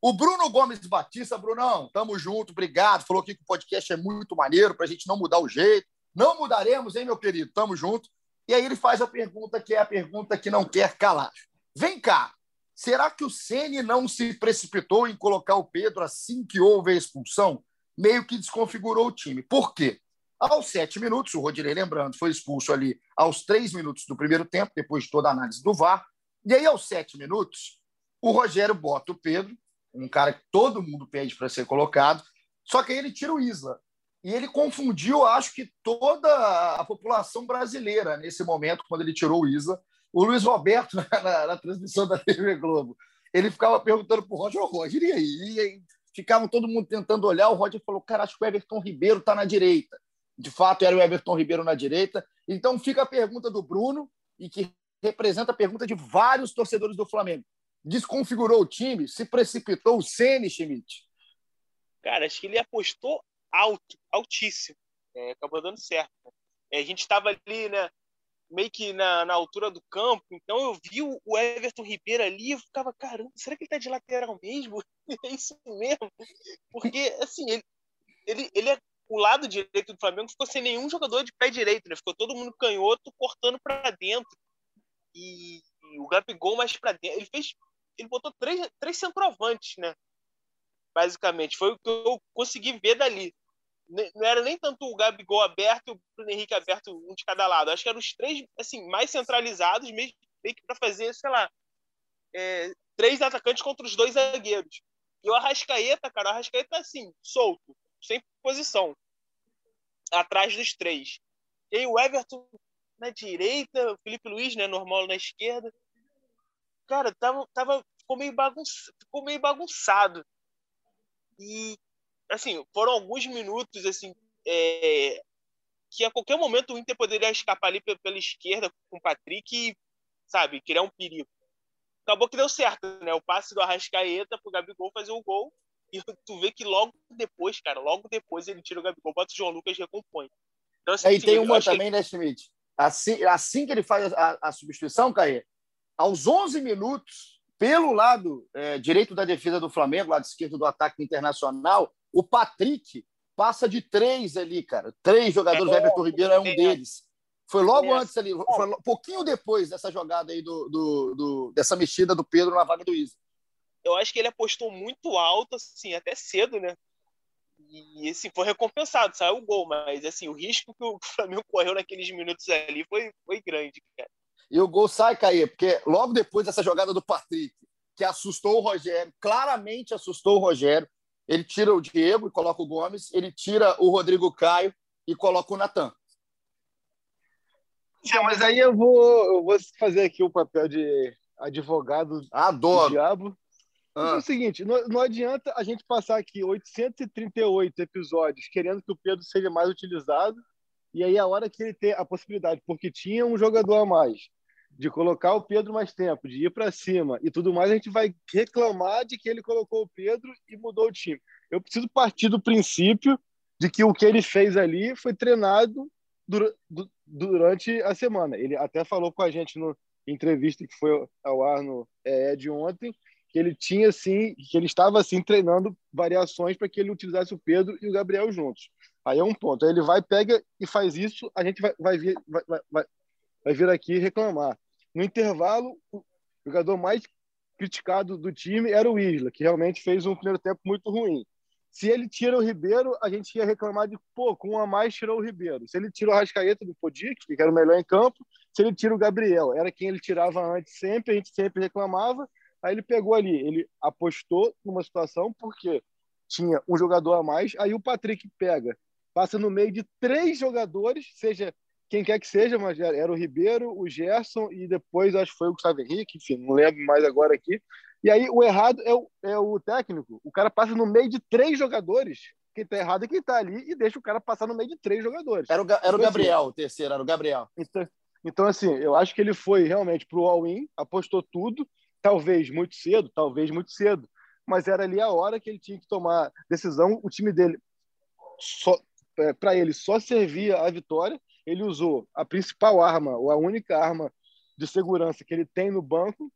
O Bruno Gomes Batista, Brunão, tamo junto, obrigado. Falou aqui que o podcast é muito maneiro para a gente não mudar o jeito. Não mudaremos, hein, meu querido? Tamo junto. E aí ele faz a pergunta que é a pergunta que não quer calar. Vem cá, será que o Ceni não se precipitou em colocar o Pedro assim que houve a expulsão? Meio que desconfigurou o time. Por quê? Aos sete minutos, o Rodinei, lembrando, foi expulso ali aos três minutos do primeiro tempo, depois de toda a análise do VAR. E aí, aos sete minutos, o Rogério bota o Pedro, um cara que todo mundo pede para ser colocado, só que aí ele tira o Isla. E ele confundiu, acho que, toda a população brasileira nesse momento, quando ele tirou o Isla. O Luiz Roberto, na, na, na transmissão da TV Globo, ele ficava perguntando para o Roger, ô Roger, e aí? E aí? Ficavam todo mundo tentando olhar, o Roger falou, cara, acho que o Everton Ribeiro está na direita de fato era o Everton Ribeiro na direita. Então fica a pergunta do Bruno, e que representa a pergunta de vários torcedores do Flamengo. Desconfigurou o time? Se precipitou o Ceni, Schmidt? Cara, acho que ele apostou alto, altíssimo. É, acabou dando certo. É, a gente estava ali, né, meio que na, na altura do campo, então eu vi o, Everton Ribeiro ali e ficava, caramba, será que ele tá de lateral mesmo? é isso mesmo? Porque, assim, ele, ele, ele é o lado direito do Flamengo ficou sem nenhum jogador de pé direito, né? Ficou todo mundo canhoto cortando para dentro. E, e, o Gabigol mais para dentro. Ele fez. Ele botou três, três centroavantes, né? Basicamente. Foi o que eu consegui ver dali. Não era nem tanto o Gabigol aberto e o Bruno Henrique aberto, um de cada lado. Acho que eram os três, assim, mais centralizados, mesmo que para fazer, sei lá, é, três atacantes contra os dois zagueiros. E o Arrascaeta, cara, o Arrascaeta, assim, solto sem posição, atrás dos três. E aí o Everton na direita, o Felipe Luiz, né, normal na esquerda. Cara, tava, tava, ficou, meio ficou meio bagunçado. E, assim, foram alguns minutos, assim, é, que a qualquer momento o Inter poderia escapar ali pela esquerda com o Patrick e, sabe, criar um perigo. Acabou que deu certo, né? O passe do Arrascaeta pro Gabigol fazer o gol. E tu vê que logo depois, cara, logo depois ele tira o Gabigol, bota o João Lucas e recompõe. Então, assim, e tem uma também, que... né, Schmidt? Assim, assim que ele faz a, a substituição, Caê, aos 11 minutos, pelo lado é, direito da defesa do Flamengo, lado esquerdo do ataque internacional, o Patrick passa de três ali, cara. Três jogadores, é, Everton Ribeiro é um deles. Foi logo antes ali, foi um pouquinho depois dessa jogada aí do, do, do, dessa mexida do Pedro na vaga do Isa eu acho que ele apostou muito alto, assim, até cedo, né? E assim, foi recompensado, saiu o gol, mas assim, o risco que o Flamengo correu naqueles minutos ali foi, foi grande, cara. E o gol sai, Caí, porque logo depois dessa jogada do Patrick, que assustou o Rogério, claramente assustou o Rogério, ele tira o Diego e coloca o Gomes, ele tira o Rodrigo Caio e coloca o Natan. Sim, mas aí eu vou, eu vou fazer aqui o papel de advogado Adoro. do diabo. Ah. É o seguinte, não, não, adianta a gente passar aqui 838 episódios querendo que o Pedro seja mais utilizado e aí a hora que ele ter a possibilidade, porque tinha um jogador a mais, de colocar o Pedro mais tempo, de ir para cima e tudo mais, a gente vai reclamar de que ele colocou o Pedro e mudou o time. Eu preciso partir do princípio de que o que ele fez ali foi treinado durante a semana. Ele até falou com a gente no entrevista que foi ao ar no é, de ontem, que ele tinha assim, que ele estava assim treinando variações para que ele utilizasse o Pedro e o Gabriel juntos. Aí é um ponto. Aí ele vai, pega e faz isso, a gente vai, vai, vir, vai, vai, vai vir aqui reclamar. No intervalo, o jogador mais criticado do time era o Isla, que realmente fez um primeiro tempo muito ruim. Se ele tira o Ribeiro, a gente ia reclamar de, pô, com um a mais tirou o Ribeiro. Se ele tira o Rascaeta, não podia, que era o melhor em campo. Se ele tira o Gabriel, era quem ele tirava antes sempre, a gente sempre reclamava. Aí ele pegou ali, ele apostou numa situação porque tinha um jogador a mais, aí o Patrick pega, passa no meio de três jogadores, seja quem quer que seja, mas era o Ribeiro, o Gerson e depois acho que foi o Gustavo Henrique, enfim, não lembro mais agora aqui. E aí o errado é o, é o técnico. O cara passa no meio de três jogadores. Quem tá errado é quem tá ali e deixa o cara passar no meio de três jogadores. Era o, era o então, Gabriel, assim, o terceiro, era o Gabriel. Então, então, assim, eu acho que ele foi realmente pro all-in, apostou tudo, talvez muito cedo, talvez muito cedo, mas era ali a hora que ele tinha que tomar decisão. O time dele, é, para ele, só servia a vitória. Ele usou a principal arma, ou a única arma de segurança que ele tem no banco,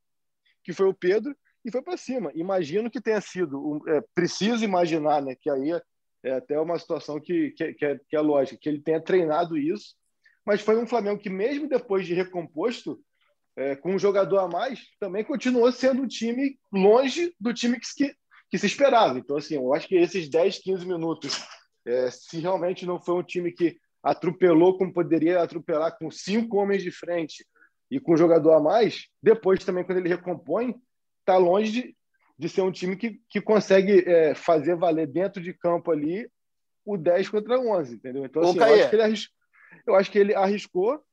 que foi o Pedro, e foi para cima. Imagino que tenha sido, é, preciso imaginar, né, que aí é até uma situação que, que, que, é, que é lógica, que ele tenha treinado isso, mas foi um Flamengo que, mesmo depois de recomposto, é, com um jogador a mais, também continuou sendo um time longe do time que, que, se esperava. Então, assim, eu acho que esses 10, 15 minutos, é, se realmente não foi um time que atropelou como poderia atropelar com cinco homens de frente e com um jogador a mais, depois também, quando ele recompõe, está longe de, de ser um time que, que consegue é, fazer valer dentro de campo ali o 10 contra 11, entendeu? Então, assim, eu acho, que ele arriscou, eu acho que ele arriscou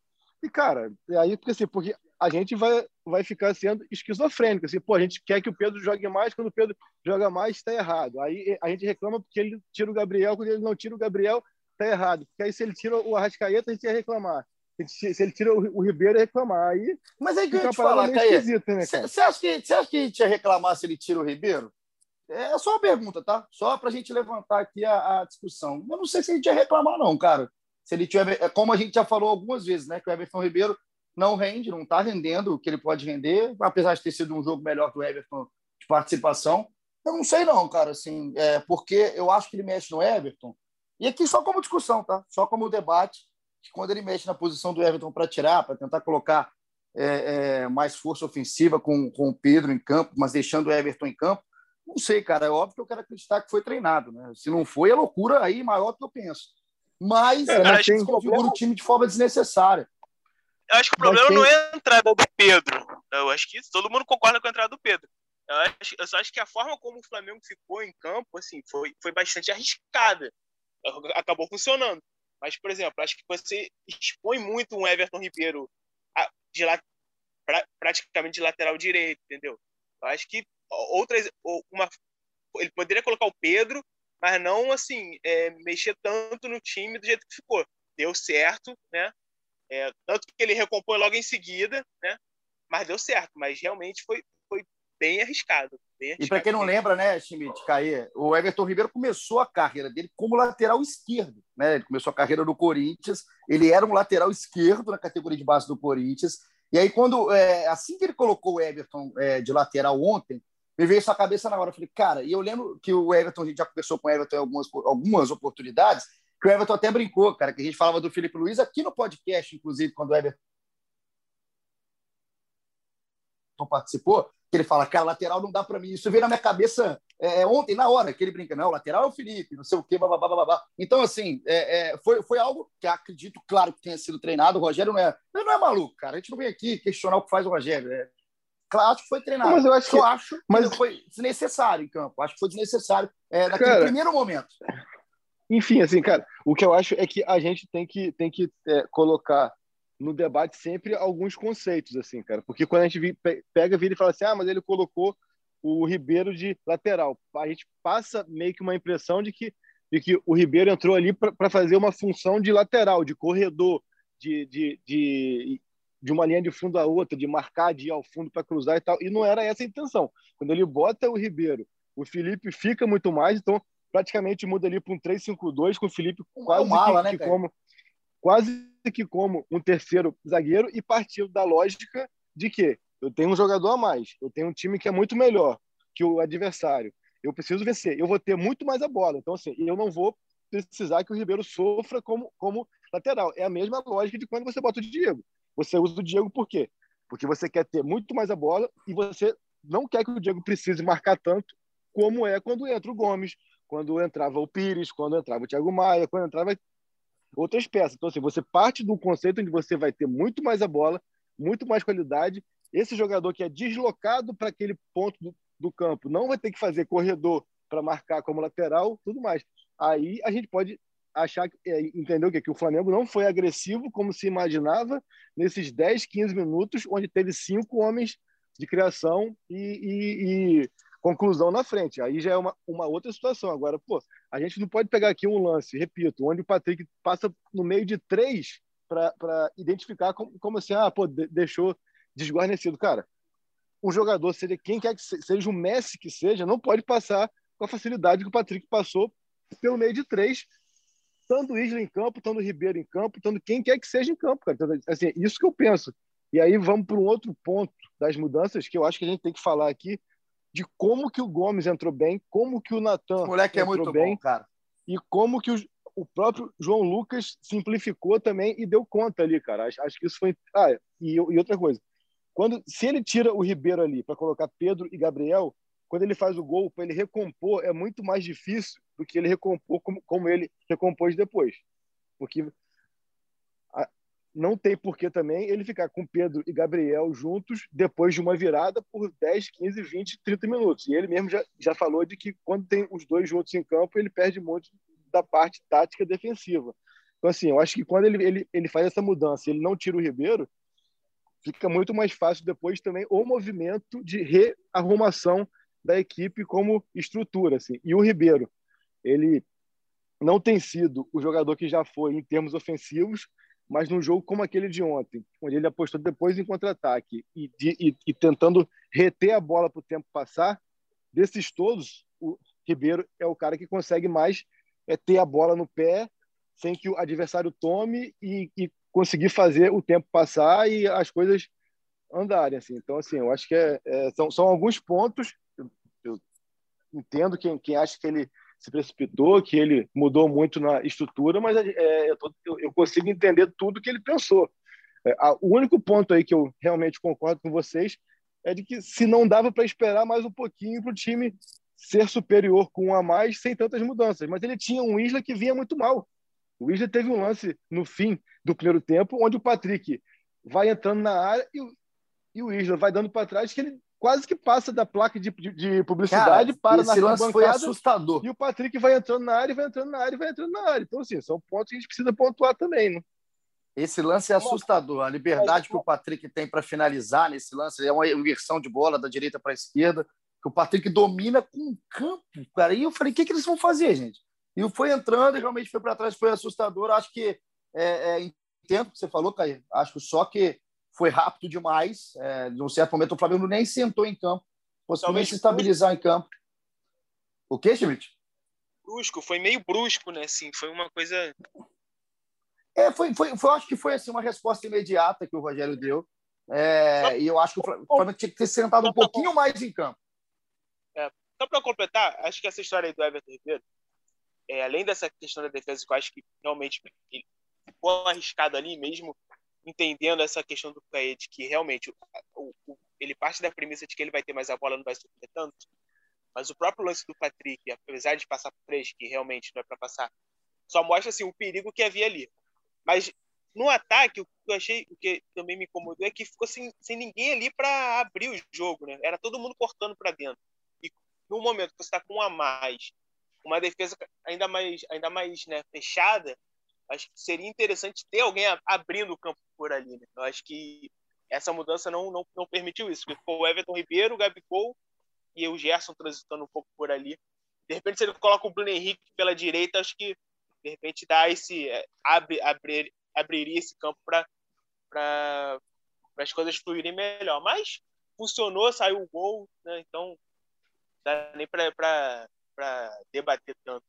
e, cara, e aí, porque assim, porque a gente vai, vai ficar sendo esquizofrênico. Assim, pô, a gente quer que o Pedro jogue mais, quando o Pedro joga mais, está errado. Aí a gente reclama porque ele tira o Gabriel, quando ele não tira o Gabriel, está errado. Porque aí se ele tira o Arrascaeta, a gente ia reclamar. Se ele tira o Ribeiro, ia reclamar. Aí, Mas aí que eu ia te falar, Caê, você né, acha, que, você acha que a gente ia reclamar se ele tira o Ribeiro? É só uma pergunta, tá? Só para a gente levantar aqui a, a, discussão. Eu não sei se a gente ia reclamar, não, cara. Se ele tiver, é como a gente já falou algumas vezes, né? Que o Everton Ribeiro não rende, não está rendendo o que ele pode render, apesar de ter sido um jogo melhor que o Everton de participação. Eu não sei não, cara, assim, é, porque eu acho que ele mexe no Everton. E aqui só como discussão, tá? Só como debate, que quando ele mexe na posição do Everton para tirar, para tentar colocar é, é, mais força ofensiva com, com o Pedro em campo, mas deixando o Everton em campo, não sei, cara. É óbvio que eu quero acreditar que foi treinado, né? Se não foi, é loucura aí maior do que eu penso. Mas, é, mas tem configura o time de forma desnecessária. Eu acho que o problema não é a entrada do Pedro. Eu acho que todo mundo concorda com a entrada do Pedro. Eu, acho, eu só acho que a forma como o Flamengo ficou em campo assim, foi, foi bastante arriscada. Acabou funcionando. Mas, por exemplo, acho que você expõe muito um Everton Ribeiro de lá, pra, praticamente de lateral direito, entendeu? Eu acho que outras. Uma, ele poderia colocar o Pedro, mas não assim, é, mexer tanto no time do jeito que ficou. Deu certo, né? É, tanto que ele recompõe logo em seguida, né? Mas deu certo, mas realmente foi, foi bem arriscado. Bem arriscado e para quem não lembra, né, Schmidt, Caê, o Everton Ribeiro começou a carreira dele como lateral esquerdo. Né? Ele começou a carreira no Corinthians, ele era um lateral esquerdo na categoria de base do Corinthians. E aí, quando é, assim que ele colocou o Everton é, de lateral ontem, me veio isso à cabeça na hora. Eu falei, cara, e eu lembro que o Everton, a gente já conversou com o Everton em algumas, algumas oportunidades, que o Everton até brincou, cara, que a gente falava do Felipe Luiz aqui no podcast, inclusive, quando o Everton participou, que ele fala, cara, lateral não dá para mim. Isso veio na minha cabeça é, ontem, na hora, que ele brinca, não, lateral é o Felipe, não sei o quê, blá, blá, blá, blá. Então, assim, é, é, foi, foi algo que acredito, claro, que tenha sido treinado. O Rogério não é, ele não é maluco, cara. A gente não vem aqui questionar o que faz o Rogério. É, claro, acho que foi treinado. Mas eu acho que, eu acho mas... que foi desnecessário em campo. Acho que foi desnecessário é, naquele cara, primeiro momento. Enfim, assim, cara, o que eu acho é que a gente tem que, tem que é, colocar no debate sempre alguns conceitos, assim, cara. Porque quando a gente pega, vira e fala assim, ah, mas ele colocou o Ribeiro de lateral. A gente passa meio que uma impressão de que, de que o Ribeiro entrou ali para fazer uma função de lateral, de corredor, de, de, de, de uma linha de fundo a outra, de marcar, de ir ao fundo para cruzar e tal. E não era essa a intenção. Quando ele bota o Ribeiro, o Felipe fica muito mais, então praticamente muda ali para um 3-5-2 com o Felipe quase mala, que, né, que como quase que como um terceiro zagueiro e partiu da lógica de que eu tenho um jogador a mais, eu tenho um time que é muito melhor que o adversário. Eu preciso vencer, eu vou ter muito mais a bola. Então assim, eu não vou precisar que o Ribeiro sofra como como lateral. É a mesma lógica de quando você bota o Diego. Você usa o Diego por quê? Porque você quer ter muito mais a bola e você não quer que o Diego precise marcar tanto como é quando entra o Gomes, quando entrava o Pires, quando entrava o Thiago Maia, quando entrava outras peças. Então, assim, você parte de um conceito onde você vai ter muito mais a bola, muito mais qualidade. Esse jogador que é deslocado para aquele ponto do, do, campo não vai ter que fazer corredor para marcar como lateral, tudo mais. Aí a gente pode achar, é, entender o quê? Que o Flamengo não foi agressivo como se imaginava nesses 10, 15 minutos, onde teve cinco homens de criação e, e, e conclusão na frente. Aí já é uma, uma outra situação. Agora, pô, a gente não pode pegar aqui um lance, repito, onde o Patrick passa no meio de três para identificar como, como assim, ah, pô, deixou desguarnecido. Cara, um jogador, seja quem quer que seja, seja o Messi que seja, não pode passar com a facilidade que o Patrick passou pelo meio de três, tanto o Isla em campo, tanto o Ribeiro em campo, tanto quem quer que seja em campo, cara. Então, assim, isso que eu penso. E aí vamos para um outro ponto das mudanças que eu acho que a gente tem que falar aqui, de como que o Gomes entrou bem, como que o Natan moleque é muito bem, bom, cara. E como que o, o próprio João Lucas simplificou também e deu conta ali, cara. Acho, acho que isso foi. Ah, e, e outra coisa. Quando, se ele tira o Ribeiro ali para colocar Pedro e Gabriel, quando ele faz o gol, para ele recompor, é muito mais difícil do que ele recompor como, como ele recompôs depois. Porque não tem porquê também ele ficar com Pedro e Gabriel juntos depois de uma virada por 10, 15, 20, 30 minutos. E ele mesmo já, já falou de que quando tem os dois juntos em campo, ele perde muito da parte tática defensiva. Então, assim, eu acho que quando ele, ele, ele faz essa mudança ele não tira o Ribeiro, fica muito mais fácil depois também o movimento de rearrumação da equipe como estrutura. Assim. E o Ribeiro, ele não tem sido o jogador que já foi em termos ofensivos, mas num jogo como aquele de ontem, onde ele apostou depois em contra-ataque e, e, e, tentando reter a bola para o tempo passar, desses todos, o Ribeiro é o cara que consegue mais é, ter a bola no pé sem que o adversário tome e, e conseguir fazer o tempo passar e as coisas andarem. Assim. Então, assim, eu acho que é, é, são, são alguns pontos. Eu, eu entendo quem, quem acha que ele se precipitou, que ele mudou muito na estrutura, mas é, eu, tô, eu, consigo entender tudo que ele pensou. É, a, o único ponto aí que eu realmente concordo com vocês é de que se não dava para esperar mais um pouquinho para o time ser superior com um a mais sem tantas mudanças, mas ele tinha um Isla que vinha muito mal. O Isla teve um lance no fim do primeiro tempo onde o Patrick vai entrando na área e, e o Isla vai dando para trás que ele quase que passa da placa de, de, de publicidade Cara, para esse na lance foi assustador. E o Patrick vai entrando na área, vai entrando na área, vai entrando na área. Então, assim, são pontos que a gente precisa pontuar também, né? Esse lance é assustador. A liberdade que o Patrick tem para finalizar nesse lance é uma inversão de bola da direita para a esquerda, que o Patrick domina com o campo, cara. E eu falei, o que, que eles vão fazer, gente? E foi entrando e realmente foi para trás, foi assustador. Acho que é, é, entendo o que você falou, Caio. Acho só que foi rápido demais. É, de um certo momento, o Flamengo nem sentou em campo, conseguiu se estabilizar em campo. O que, Schmidt? Brusco, foi meio brusco, né? Assim, foi uma coisa. É, foi, foi, foi, acho que foi assim, uma resposta imediata que o Rogério deu. É, e eu acho que o Flamengo tinha que ter sentado um pouquinho mais em campo. É, só para completar, acho que essa história aí do Everton Ribeiro, é, além dessa questão da defesa, que eu acho que realmente ficou arriscado ali mesmo, entendendo essa questão do Caete, que realmente o, o, ele parte da premissa de que ele vai ter mais a bola, não vai sofrer tanto, mas o próprio lance do Patrick, apesar de passar por três, que realmente não é para passar, só mostra assim, o perigo que havia ali. Mas no ataque, o que eu achei, o que também me incomodou é que ficou sem, sem ninguém ali para abrir o jogo, né? Era todo mundo cortando para dentro. E no momento que você está com um a mais, uma defesa ainda mais, ainda mais né, fechada, acho que seria interessante ter alguém abrindo o campo por ali. Né? Eu acho que essa mudança não, não, não permitiu isso. Ficou o Everton Ribeiro, o Gabigol e o Gerson transitando um pouco por ali. De repente, se ele coloca o Bruno Henrique pela direita, acho que de repente dá esse é, abre, abrir, abriria esse campo para para as coisas fluírem melhor. Mas funcionou, saiu o gol, né? então não dá nem para debater tanto.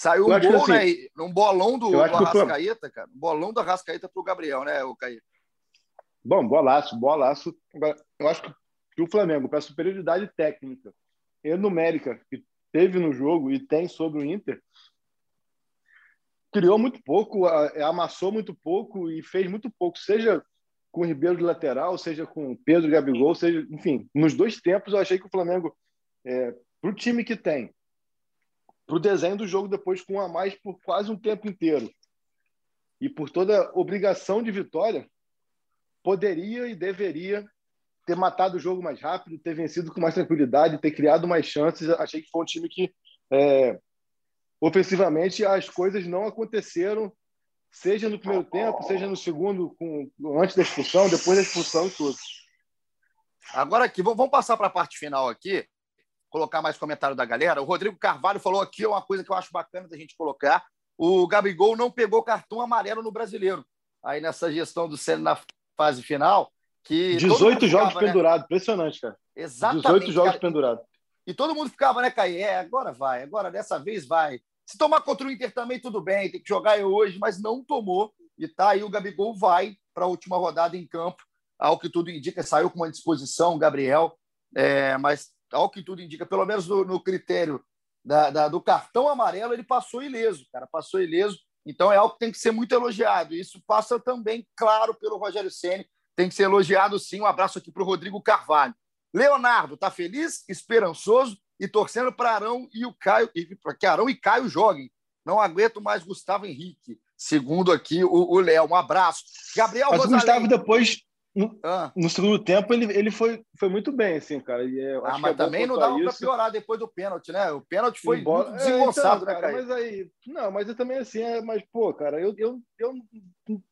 Saiu um gol, assim, né? Um bolão do, do Arrascaeta, o... cara. Um bolão do Arrascaeta pro Gabriel, né, o Caí? Bom, bolaço, bolaço. Eu acho que o Flamengo, para superioridade técnica e numérica que teve no jogo e tem sobre o Inter, criou muito pouco, amassou muito pouco e fez muito pouco, seja com o Ribeiro de lateral, seja com Pedro e Gabigol, seja, enfim, nos dois tempos eu achei que o Flamengo, é, para o time que tem, para o desenho do jogo depois com um a mais por quase um tempo inteiro e por toda obrigação de vitória, poderia e deveria ter matado o jogo mais rápido, ter vencido com mais tranquilidade, ter criado mais chances. Achei que foi um time que, é, ofensivamente, as coisas não aconteceram, seja no primeiro tempo, seja no segundo, com, antes da expulsão, depois da expulsão e tudo. Agora aqui, vamos passar para a parte final aqui, colocar mais comentário da galera. O Rodrigo Carvalho falou aqui uma coisa que eu acho bacana da gente colocar. O Gabigol não pegou cartão amarelo no brasileiro. Aí nessa gestão do Senna na fase final, que 18 jogos ficava, né? pendurados, impressionante, cara. Exatamente. 18 jogos pendurados. E todo mundo ficava, né, Caí? É, agora vai, agora dessa vez vai. Se tomar contra o Inter também, tudo bem, tem que jogar hoje, mas não tomou. E tá aí, o Gabigol vai para a última rodada em campo. Ao que tudo indica, saiu com uma disposição, Gabriel, é, mas ao que tudo indica, pelo menos no, no critério da, da, do cartão amarelo, ele passou ileso, cara, passou ileso. Então é algo que tem que ser muito elogiado. Isso passa também, claro, pelo Rogério Ceni tem que ser elogiado sim. Um abraço aqui para o Rodrigo Carvalho. Leonardo está feliz, esperançoso e torcendo para Arão e o Caio, para que Arão e Caio joguem. Não aguento mais Gustavo Henrique, segundo aqui o Léo. Um abraço. Gabriel Mas Rosalém. o Gustavo depois no, ah. no, segundo tempo ele, ele foi, foi muito bem, assim, cara. E é, ah, mas é também não dava para piorar depois do pênalti, né? O pênalti foi Embora... desengonçado, é, então, né, cara? Mas aí, não, mas eu também assim, é, mas pô, cara, eu, eu, eu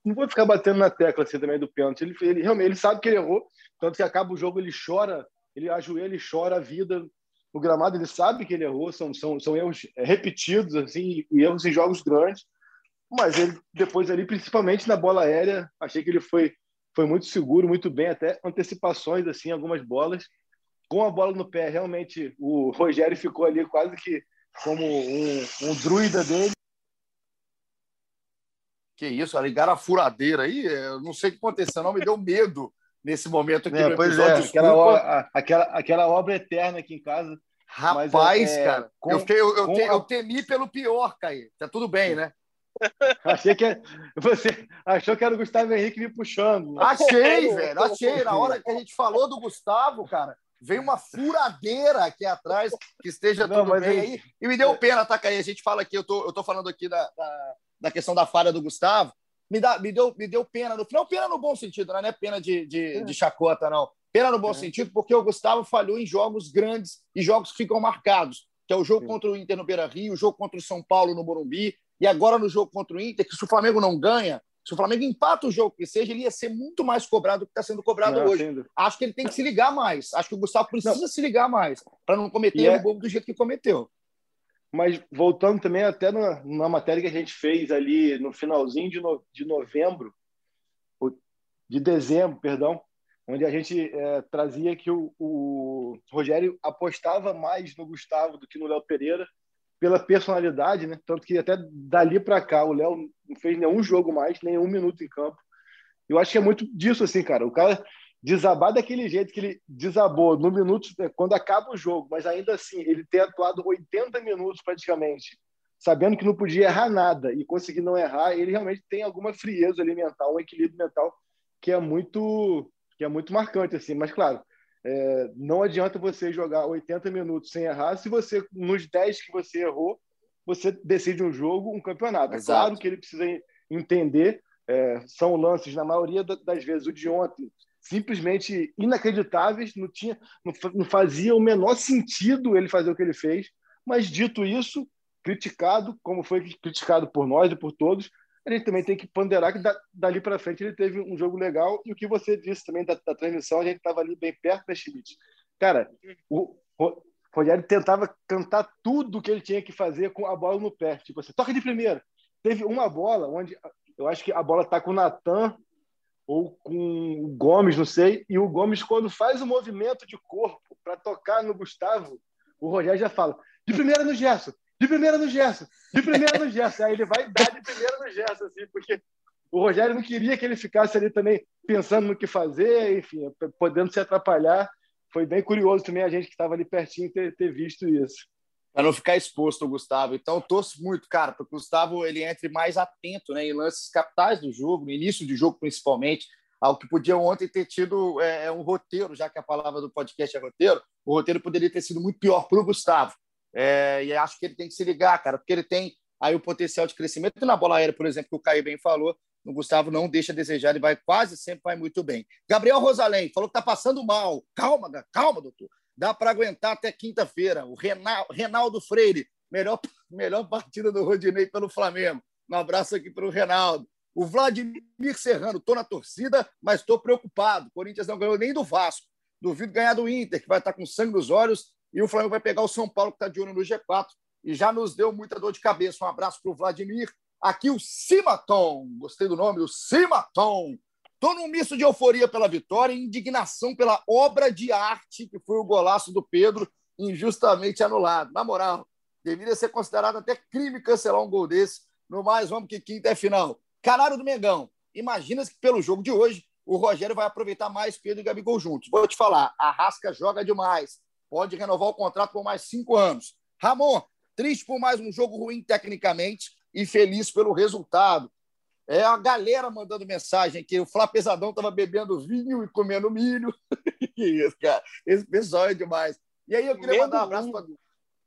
não vou ficar batendo na tecla assim também do pênalti. Ele, ele realmente ele sabe que ele errou, tanto que acaba o jogo ele chora, ele ajoelha e chora a vida no gramado. Ele sabe que ele errou, são, são, são erros repetidos assim e erros em jogos grandes. Mas ele depois ali, principalmente na bola aérea, achei que ele foi foi muito seguro, muito bem, até antecipações, assim, algumas bolas. Com a bola no pé, realmente, o Rogério ficou ali quase que como um, um druida dele. Que isso, ligaram a furadeira aí? Eu não sei o que aconteceu, não, me deu medo nesse momento aqui é, episódio. É, aquela, obra, aquela, aquela obra eterna aqui em casa. Rapaz, é, cara, com, eu, eu, eu, te, a... eu, temi pelo pior, Caí. Tá tudo bem, né? Achei que você achou que era o Gustavo Henrique me puxando. Né? Achei, velho, achei. Na hora que a gente falou do Gustavo, cara, veio uma furadeira aqui atrás, que esteja Não, tudo bem aí. E me deu pena, tá, A gente fala aqui, eu tô, eu tô falando aqui da, da, da, questão da falha do Gustavo. Me, dá, me, deu, me deu pena no final, pena no bom sentido, não é pena de, de, de chacota, não. Pena no bom é. sentido, porque o Gustavo falhou em jogos grandes e jogos que ficam marcados, que é o jogo Sim. contra o Inter no Beira Rio, o jogo contra o São Paulo no Morumbi, e agora no jogo contra o Inter, que se o Flamengo não ganha, se o Flamengo empata o jogo que seja, ele ia ser muito mais cobrado do que está sendo cobrado não, hoje. Entendo. Acho que ele tem que se ligar mais. Acho que o Gustavo precisa não. se ligar mais para não cometer é... o bobo do jeito que cometeu. Mas voltando também até na, na, matéria que a gente fez ali no finalzinho de, no, de novembro, de dezembro, perdão, onde a gente é, trazia que o, o Rogério apostava mais no Gustavo do que no Léo Pereira pela personalidade, né? Tanto que até dali para cá o Léo não fez nenhum jogo mais, nenhum minuto em campo. Eu acho que é muito disso, assim, cara. O cara desabar daquele jeito que ele desabou no minuto, é, quando acaba o jogo, mas ainda assim, ele ter atuado 80 minutos praticamente, sabendo que não podia errar nada e conseguir não errar, ele realmente tem alguma frieza ali mental, um equilíbrio mental que é muito que é muito marcante assim, mas claro, é, não adianta você jogar 80 minutos sem errar. Se você, nos 10 que você errou, você decide um jogo, um campeonato. É claro que ele precisa entender, é, são lances, na maioria das vezes, o de ontem, simplesmente inacreditáveis, não, tinha, não fazia o menor sentido ele fazer o que ele fez, mas dito isso, criticado, como foi criticado por nós e por todos, a gente também tem que ponderar que dali para frente ele teve um jogo legal e o que você disse também da, da transmissão, a gente estava ali bem perto da Schmidt. Cara, o, o Rogério tentava cantar tudo que ele tinha que fazer com a bola no pé. Tipo assim, toca de primeira. Teve uma bola onde eu acho que a bola está com o Natan ou com o Gomes, não sei, e o Gomes, quando faz o movimento de corpo para tocar no Gustavo, o Rogério já fala: de primeira no Gerson, de primeira no Gerson, de primeira no Gerson. Aí ele vai dar de primeira no Gerson, assim, porque o Rogério não queria que ele ficasse ali também pensando no que fazer, enfim, podendo se atrapalhar. Foi bem curioso também a gente que estava ali pertinho ter, ter visto isso. Para não ficar exposto o Gustavo. Então, torço muito, cara, para o Gustavo ele entre mais atento né, em lances capitais do jogo, no início do jogo principalmente, ao que podia ontem ter tido é, um roteiro, já que a palavra do podcast é roteiro, o roteiro poderia ter sido muito pior para o Gustavo É, e acho que ele tem que se ligar, cara, porque ele tem aí o potencial de crescimento. Na bola aérea, por exemplo, que o Caio bem falou, o Gustavo não deixa a desejar, ele vai quase sempre vai muito bem. Gabriel Rosalém falou que está passando mal. Calma, calma, doutor. Dá para aguentar até quinta-feira. O Renaldo Freire, melhor, melhor partida do Rodinei pelo Flamengo. Um abraço aqui para o Renaldo. O Vladimir Serrano, estou na torcida, mas estou preocupado. O Corinthians não ganhou nem do Vasco. Duvido ganhar do Inter, que vai estar com sangue nos olhos, e o Flamengo vai pegar o São Paulo, que está de olho no G4, e já nos deu muita dor de cabeça. Um abraço para o Vladimir. Aqui o Simaton, gostei do nome, o Simaton. Estou num misto de euforia pela vitória e indignação pela obra de arte que foi o golaço do Pedro, injustamente anulado. Na moral, deveria ser considerado até crime cancelar um gol desse. No mais, vamos que quinta é final. Canário do Mengão. Imagina que pelo jogo de hoje o Rogério vai aproveitar mais Pedro e Gabigol juntos. Vou te falar, a Rasca joga demais. Pode renovar o contrato por mais cinco anos. Ramon, triste por mais um jogo ruim tecnicamente, e feliz pelo resultado. É a galera mandando mensagem que o Flá Pesadão estava bebendo vinho e comendo milho. isso, cara. Esse pessoal é demais. E aí eu queria mandar um abraço para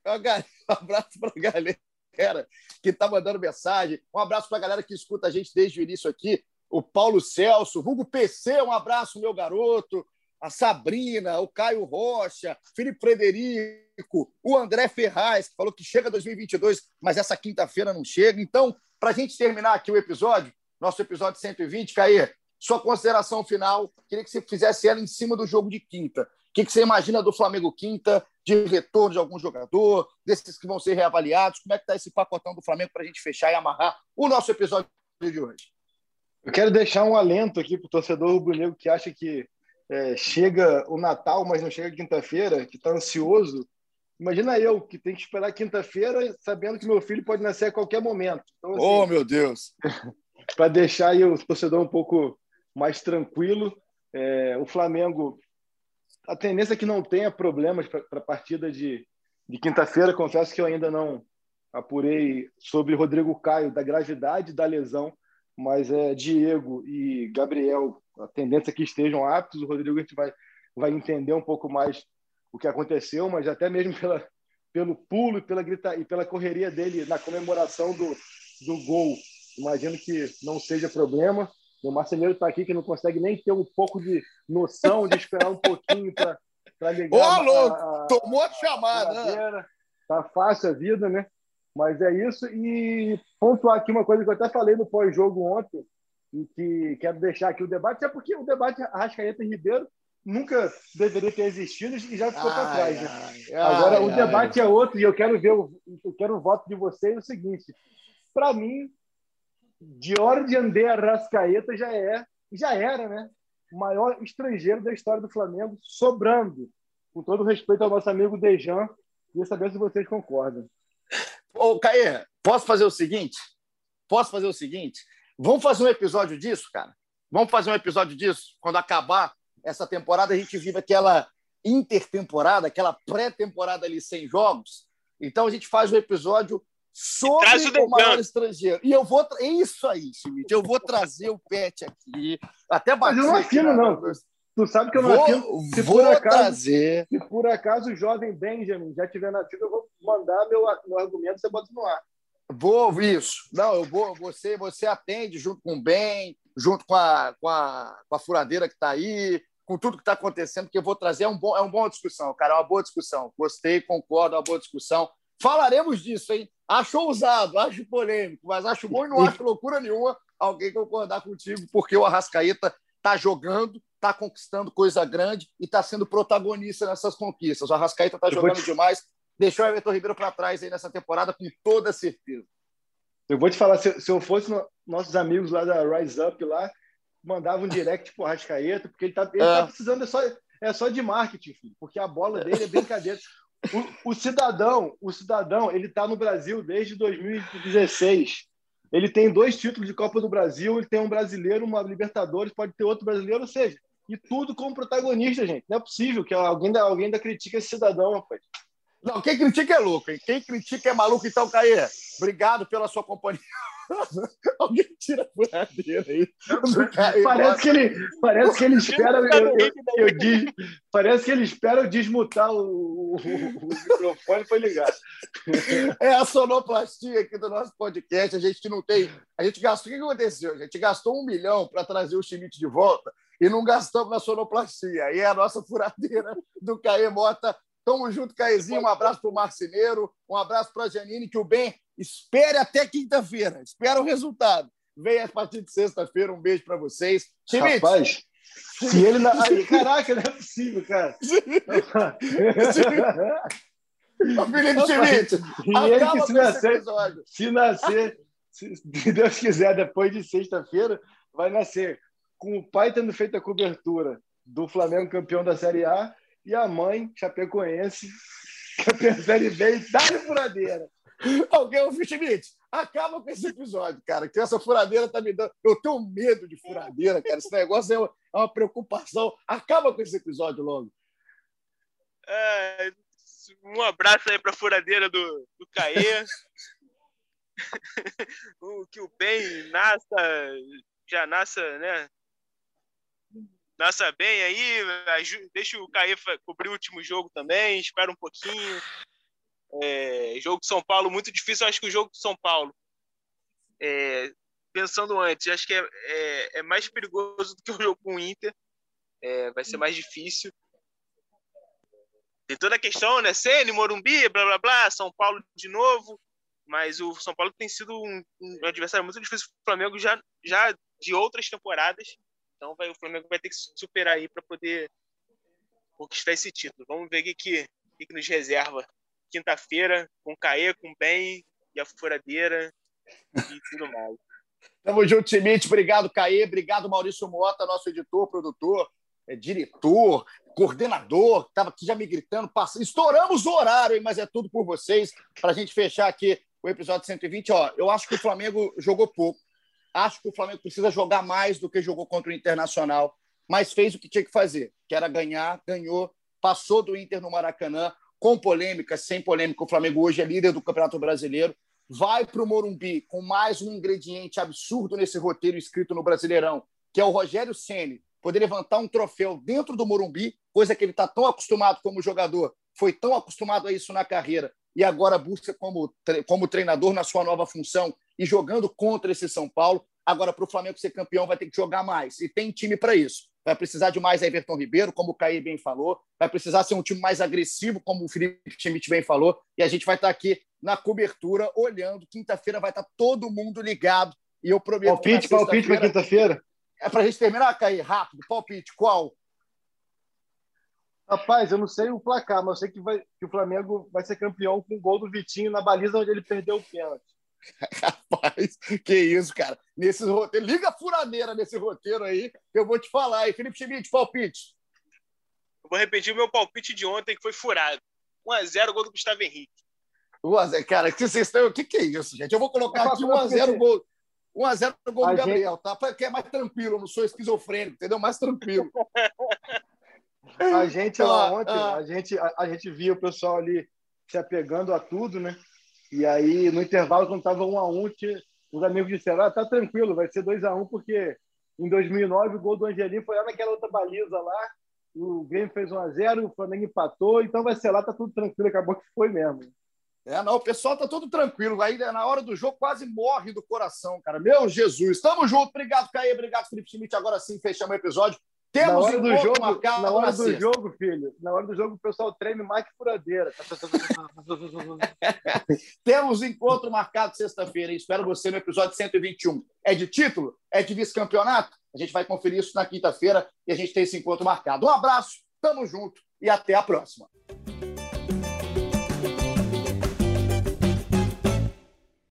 um abraço para a galera que está mandando mensagem. Um abraço para a galera que escuta a gente desde o início aqui. O Paulo Celso, Hugo PC, um abraço, meu garoto a Sabrina, o Caio Rocha, Felipe Frederico, o André Ferraz, que falou que chega 2022, mas essa quinta-feira não chega. Então, para a gente terminar aqui o episódio, nosso episódio 120, Caí, sua consideração final, queria que você fizesse ela em cima do jogo de quinta. O que, que você imagina do Flamengo quinta, de retorno de algum jogador, desses que vão ser reavaliados? Como é que está esse pacotão do Flamengo para a gente fechar e amarrar o nosso episódio de hoje? Eu quero deixar um alento aqui para o torcedor rubro-negro que acha que é, chega o Natal, mas não chega quinta-feira, que está ansioso. Imagina eu, que tem que esperar quinta-feira, sabendo que meu filho pode nascer a qualquer momento. Então, assim, oh, meu Deus! Para deixar aí o torcedor um pouco mais tranquilo, é, o Flamengo, a tendência é que não tenha problemas para a partida de, de quinta-feira. Confesso que eu ainda não apurei sobre Rodrigo Caio, da gravidade da lesão, mas é Diego e Gabriel a tendência é que estejam aptos. O Rodrigo a gente vai, vai entender um pouco mais o que aconteceu, mas até mesmo pela, pelo pulo e pela, grita, e pela correria dele na comemoração do, do gol. Imagino que não seja problema. O marceneiro está aqui que não consegue nem ter um pouco de noção de esperar um pouquinho para ligar. Ô, alô, a, a, tomou a chamada. Né? Tá fácil a vida, né? Mas é isso. E pontuar aqui uma coisa que eu até falei no pós-jogo ontem e que quero deixar aqui o debate, é porque o debate Arrascaeta e Ribeiro nunca deveria ter existido e já ficou para trás. Né? Ai, Agora, ai, o debate é outro e eu quero ver, o, eu quero o voto de vocês o seguinte: para mim, Jorge André Arrascaeta já é, já era, né? O maior estrangeiro da história do Flamengo, sobrando. Com todo respeito ao nosso amigo Dejan, queria saber se vocês concordam. Ô, Caê, posso fazer o seguinte? Posso fazer o seguinte? Vamos fazer um episódio disso, cara? Vamos fazer um episódio disso? Quando acabar essa temporada, a gente vive aquela intertemporada, aquela pré-temporada ali sem jogos. Então a gente faz um episódio sobre o, o maior estrangeiro. E eu vou. É isso aí, Schmidt. Eu vou trazer o Pet aqui. Até bater. Mas eu não assino, não. Tu sabe que eu não vou, assino. Se vou por acaso, trazer. Se por acaso o jovem Benjamin já tiver nascido, eu vou mandar meu, meu argumento você bota no ar. Vou, isso. Não, eu vou. Você, você atende junto com o bem, junto com a, com a, com a furadeira que está aí, com tudo que está acontecendo, que eu vou trazer. É, um bom, é uma boa discussão, cara. É uma boa discussão. Gostei, concordo, é uma boa discussão. Falaremos disso, hein? Acho ousado, acho polêmico, mas acho bom e não acho loucura nenhuma alguém concordar contigo, porque o Arrascaeta está jogando, está conquistando coisa grande e está sendo protagonista nessas conquistas. O Arrascaeta está jogando te... demais deixou o Everton Ribeiro para trás aí nessa temporada com toda certeza. Eu vou te falar, se, se eu fosse no, nossos amigos lá da Rise Up lá, mandava um direct pro Rascaeta, porque ele tá, ele tá é. tá precisando é só, é só de marketing, filho, porque a bola dele é brincadeira. O, o, cidadão, o cidadão, ele tá no Brasil desde 2016. Ele tem dois títulos de Copa do Brasil, ele tem um brasileiro, uma Libertadores, pode ter outro brasileiro, ou seja, e tudo como protagonista, gente. Não é possível que alguém, alguém ainda critique esse cidadão, rapaz. Não, quem critica é louco, hein? Quem critica é maluco. Então, Caê, obrigado pela sua companhia. Alguém tira a furadeira aí. Parece que ele, parece que ele espera. Eu, eu, eu diz, parece que ele espera eu desmutar o, o, o microfone para ligar. É a sonoplastia aqui do nosso podcast. A gente não tem. A gente gastou. O que aconteceu? A gente gastou um milhão para trazer o Schmidt de volta e não gastamos na sonoplastia. E é a nossa furadeira do Caê Mota. Tamo junto, Caezinho. Um abraço para o Marceneiro, um abraço para a Janine, que o bem espere até quinta-feira. Espera o resultado. Venha a partir de sexta-feira. Um beijo para vocês. Schmidt. Rapaz, se ele. Na... Ai, caraca, não é possível, cara. O Felipe Schmidt, e ele que se nascer, se nascer, se Deus quiser, depois de sexta-feira, vai nascer com o pai tendo feito a cobertura do Flamengo campeão da Série A e a mãe, Chapecoense, campeã da Série B e dá furadeira. Alguém, o Schmidt, acaba com esse episódio, cara, que essa furadeira tá me dando. Eu tenho medo de furadeira, cara. Esse negócio é uma, é uma preocupação. Acaba com esse episódio logo. É, um abraço aí para a furadeira do, do Caê. o que o bem nasça, já nasça, né? Nasça bem aí, deixa o Caê cobrir o último jogo também, espera um pouquinho. É, jogo de São Paulo muito difícil, acho que o jogo de São Paulo, é, pensando antes, acho que é, é, é, mais perigoso do que o jogo com o Inter, é, vai ser mais difícil. Tem toda a questão, né? Sene, Morumbi, blá blá blá, São Paulo de novo. Mas o São Paulo tem sido um, um adversário muito difícil para o Flamengo já, já de outras temporadas. Então vai, o Flamengo vai ter que superar aí para poder conquistar esse título. Vamos ver o que, que, que nos reserva quinta-feira, com o Caê, com o Ben e a furadeira e tudo mais. Tamo junto, Schmidt. Obrigado, Caê. Obrigado, Maurício Mota, nosso editor, produtor, é, diretor, coordenador, estava aqui já me gritando, passa... estouramos o horário, mas é tudo por vocês, para a gente fechar aqui o episódio 120. Ó, eu acho que o Flamengo jogou pouco, acho que o Flamengo precisa jogar mais do que jogou contra o Internacional, mas fez o que tinha que fazer, que era ganhar, ganhou, passou do Inter no Maracanã, com polêmica, sem polêmica, o Flamengo hoje é líder do Campeonato Brasileiro, vai para o Morumbi com mais um ingrediente absurdo nesse roteiro escrito no Brasileirão, que é o Rogério Ceni poder levantar um troféu dentro do Morumbi, coisa que ele está tão acostumado como jogador, foi tão acostumado a isso na carreira, e agora busca como, como treinador na sua nova função e jogando contra esse São Paulo. Agora, para o Flamengo ser campeão, vai ter que jogar mais. E tem time para isso. Vai precisar de mais Everton Ribeiro, como o Caí bem falou. Vai precisar ser um time mais agressivo, como o Felipe Schmidt bem falou. E a gente vai estar tá aqui na cobertura, olhando. Quinta-feira vai estar tá todo mundo ligado. E eu prometo. Palpite, palpite para quinta-feira? É para a gente terminar, Caí, rápido. Palpite, qual? Rapaz, eu não sei o placar, mas eu sei que, vai, que o Flamengo vai ser campeão com o gol do Vitinho na baliza onde ele perdeu o pênalti. Rapaz, que isso, cara. Nesse roteiro, liga a furadeira nesse roteiro aí, que eu vou te falar. E Felipe Schmidt, palpite. Eu vou repetir o meu palpite de ontem, que foi furado. 1x0, gol do Gustavo Henrique. 1x0, cara, que vocês estão. O que, que é isso, gente? Eu vou colocar aqui 1x0 gol. 1x0 gol do Gabriel, gente... tá? Porque é mais tranquilo, eu não sou esquizofrênico, entendeu? Mais tranquilo. a gente lá ah, ontem, ah. a, gente, a, a, gente via o pessoal ali se apegando a tudo, né? E aí, no intervalo, quando estava 1 a 1 os amigos disseram: ah, tá tranquilo, vai ser 2 a 1 porque em 2009 o gol do Angelim foi lá naquela outra baliza lá, o Grêmio fez 1 a 0 o Flamengo empatou, então vai ser lá, tá tudo tranquilo, acabou que foi mesmo. É, não, o pessoal tá todo tranquilo. Aí na hora do jogo quase morre do coração, cara. Meu Jesus. Tamo junto. Obrigado, Caê. Obrigado, Felipe Schmidt. Agora sim, fechamos o episódio. Temos na hora do jogo, marcado na hora do sexta. jogo, filho. Na hora do jogo, o pessoal treina mais que furadeira. Temos encontro marcado sexta-feira. Espero você no episódio 121. É de título? É de vice-campeonato? A gente vai conferir isso na quinta-feira e a gente tem esse encontro marcado. Um abraço, tamo junto e até a próxima.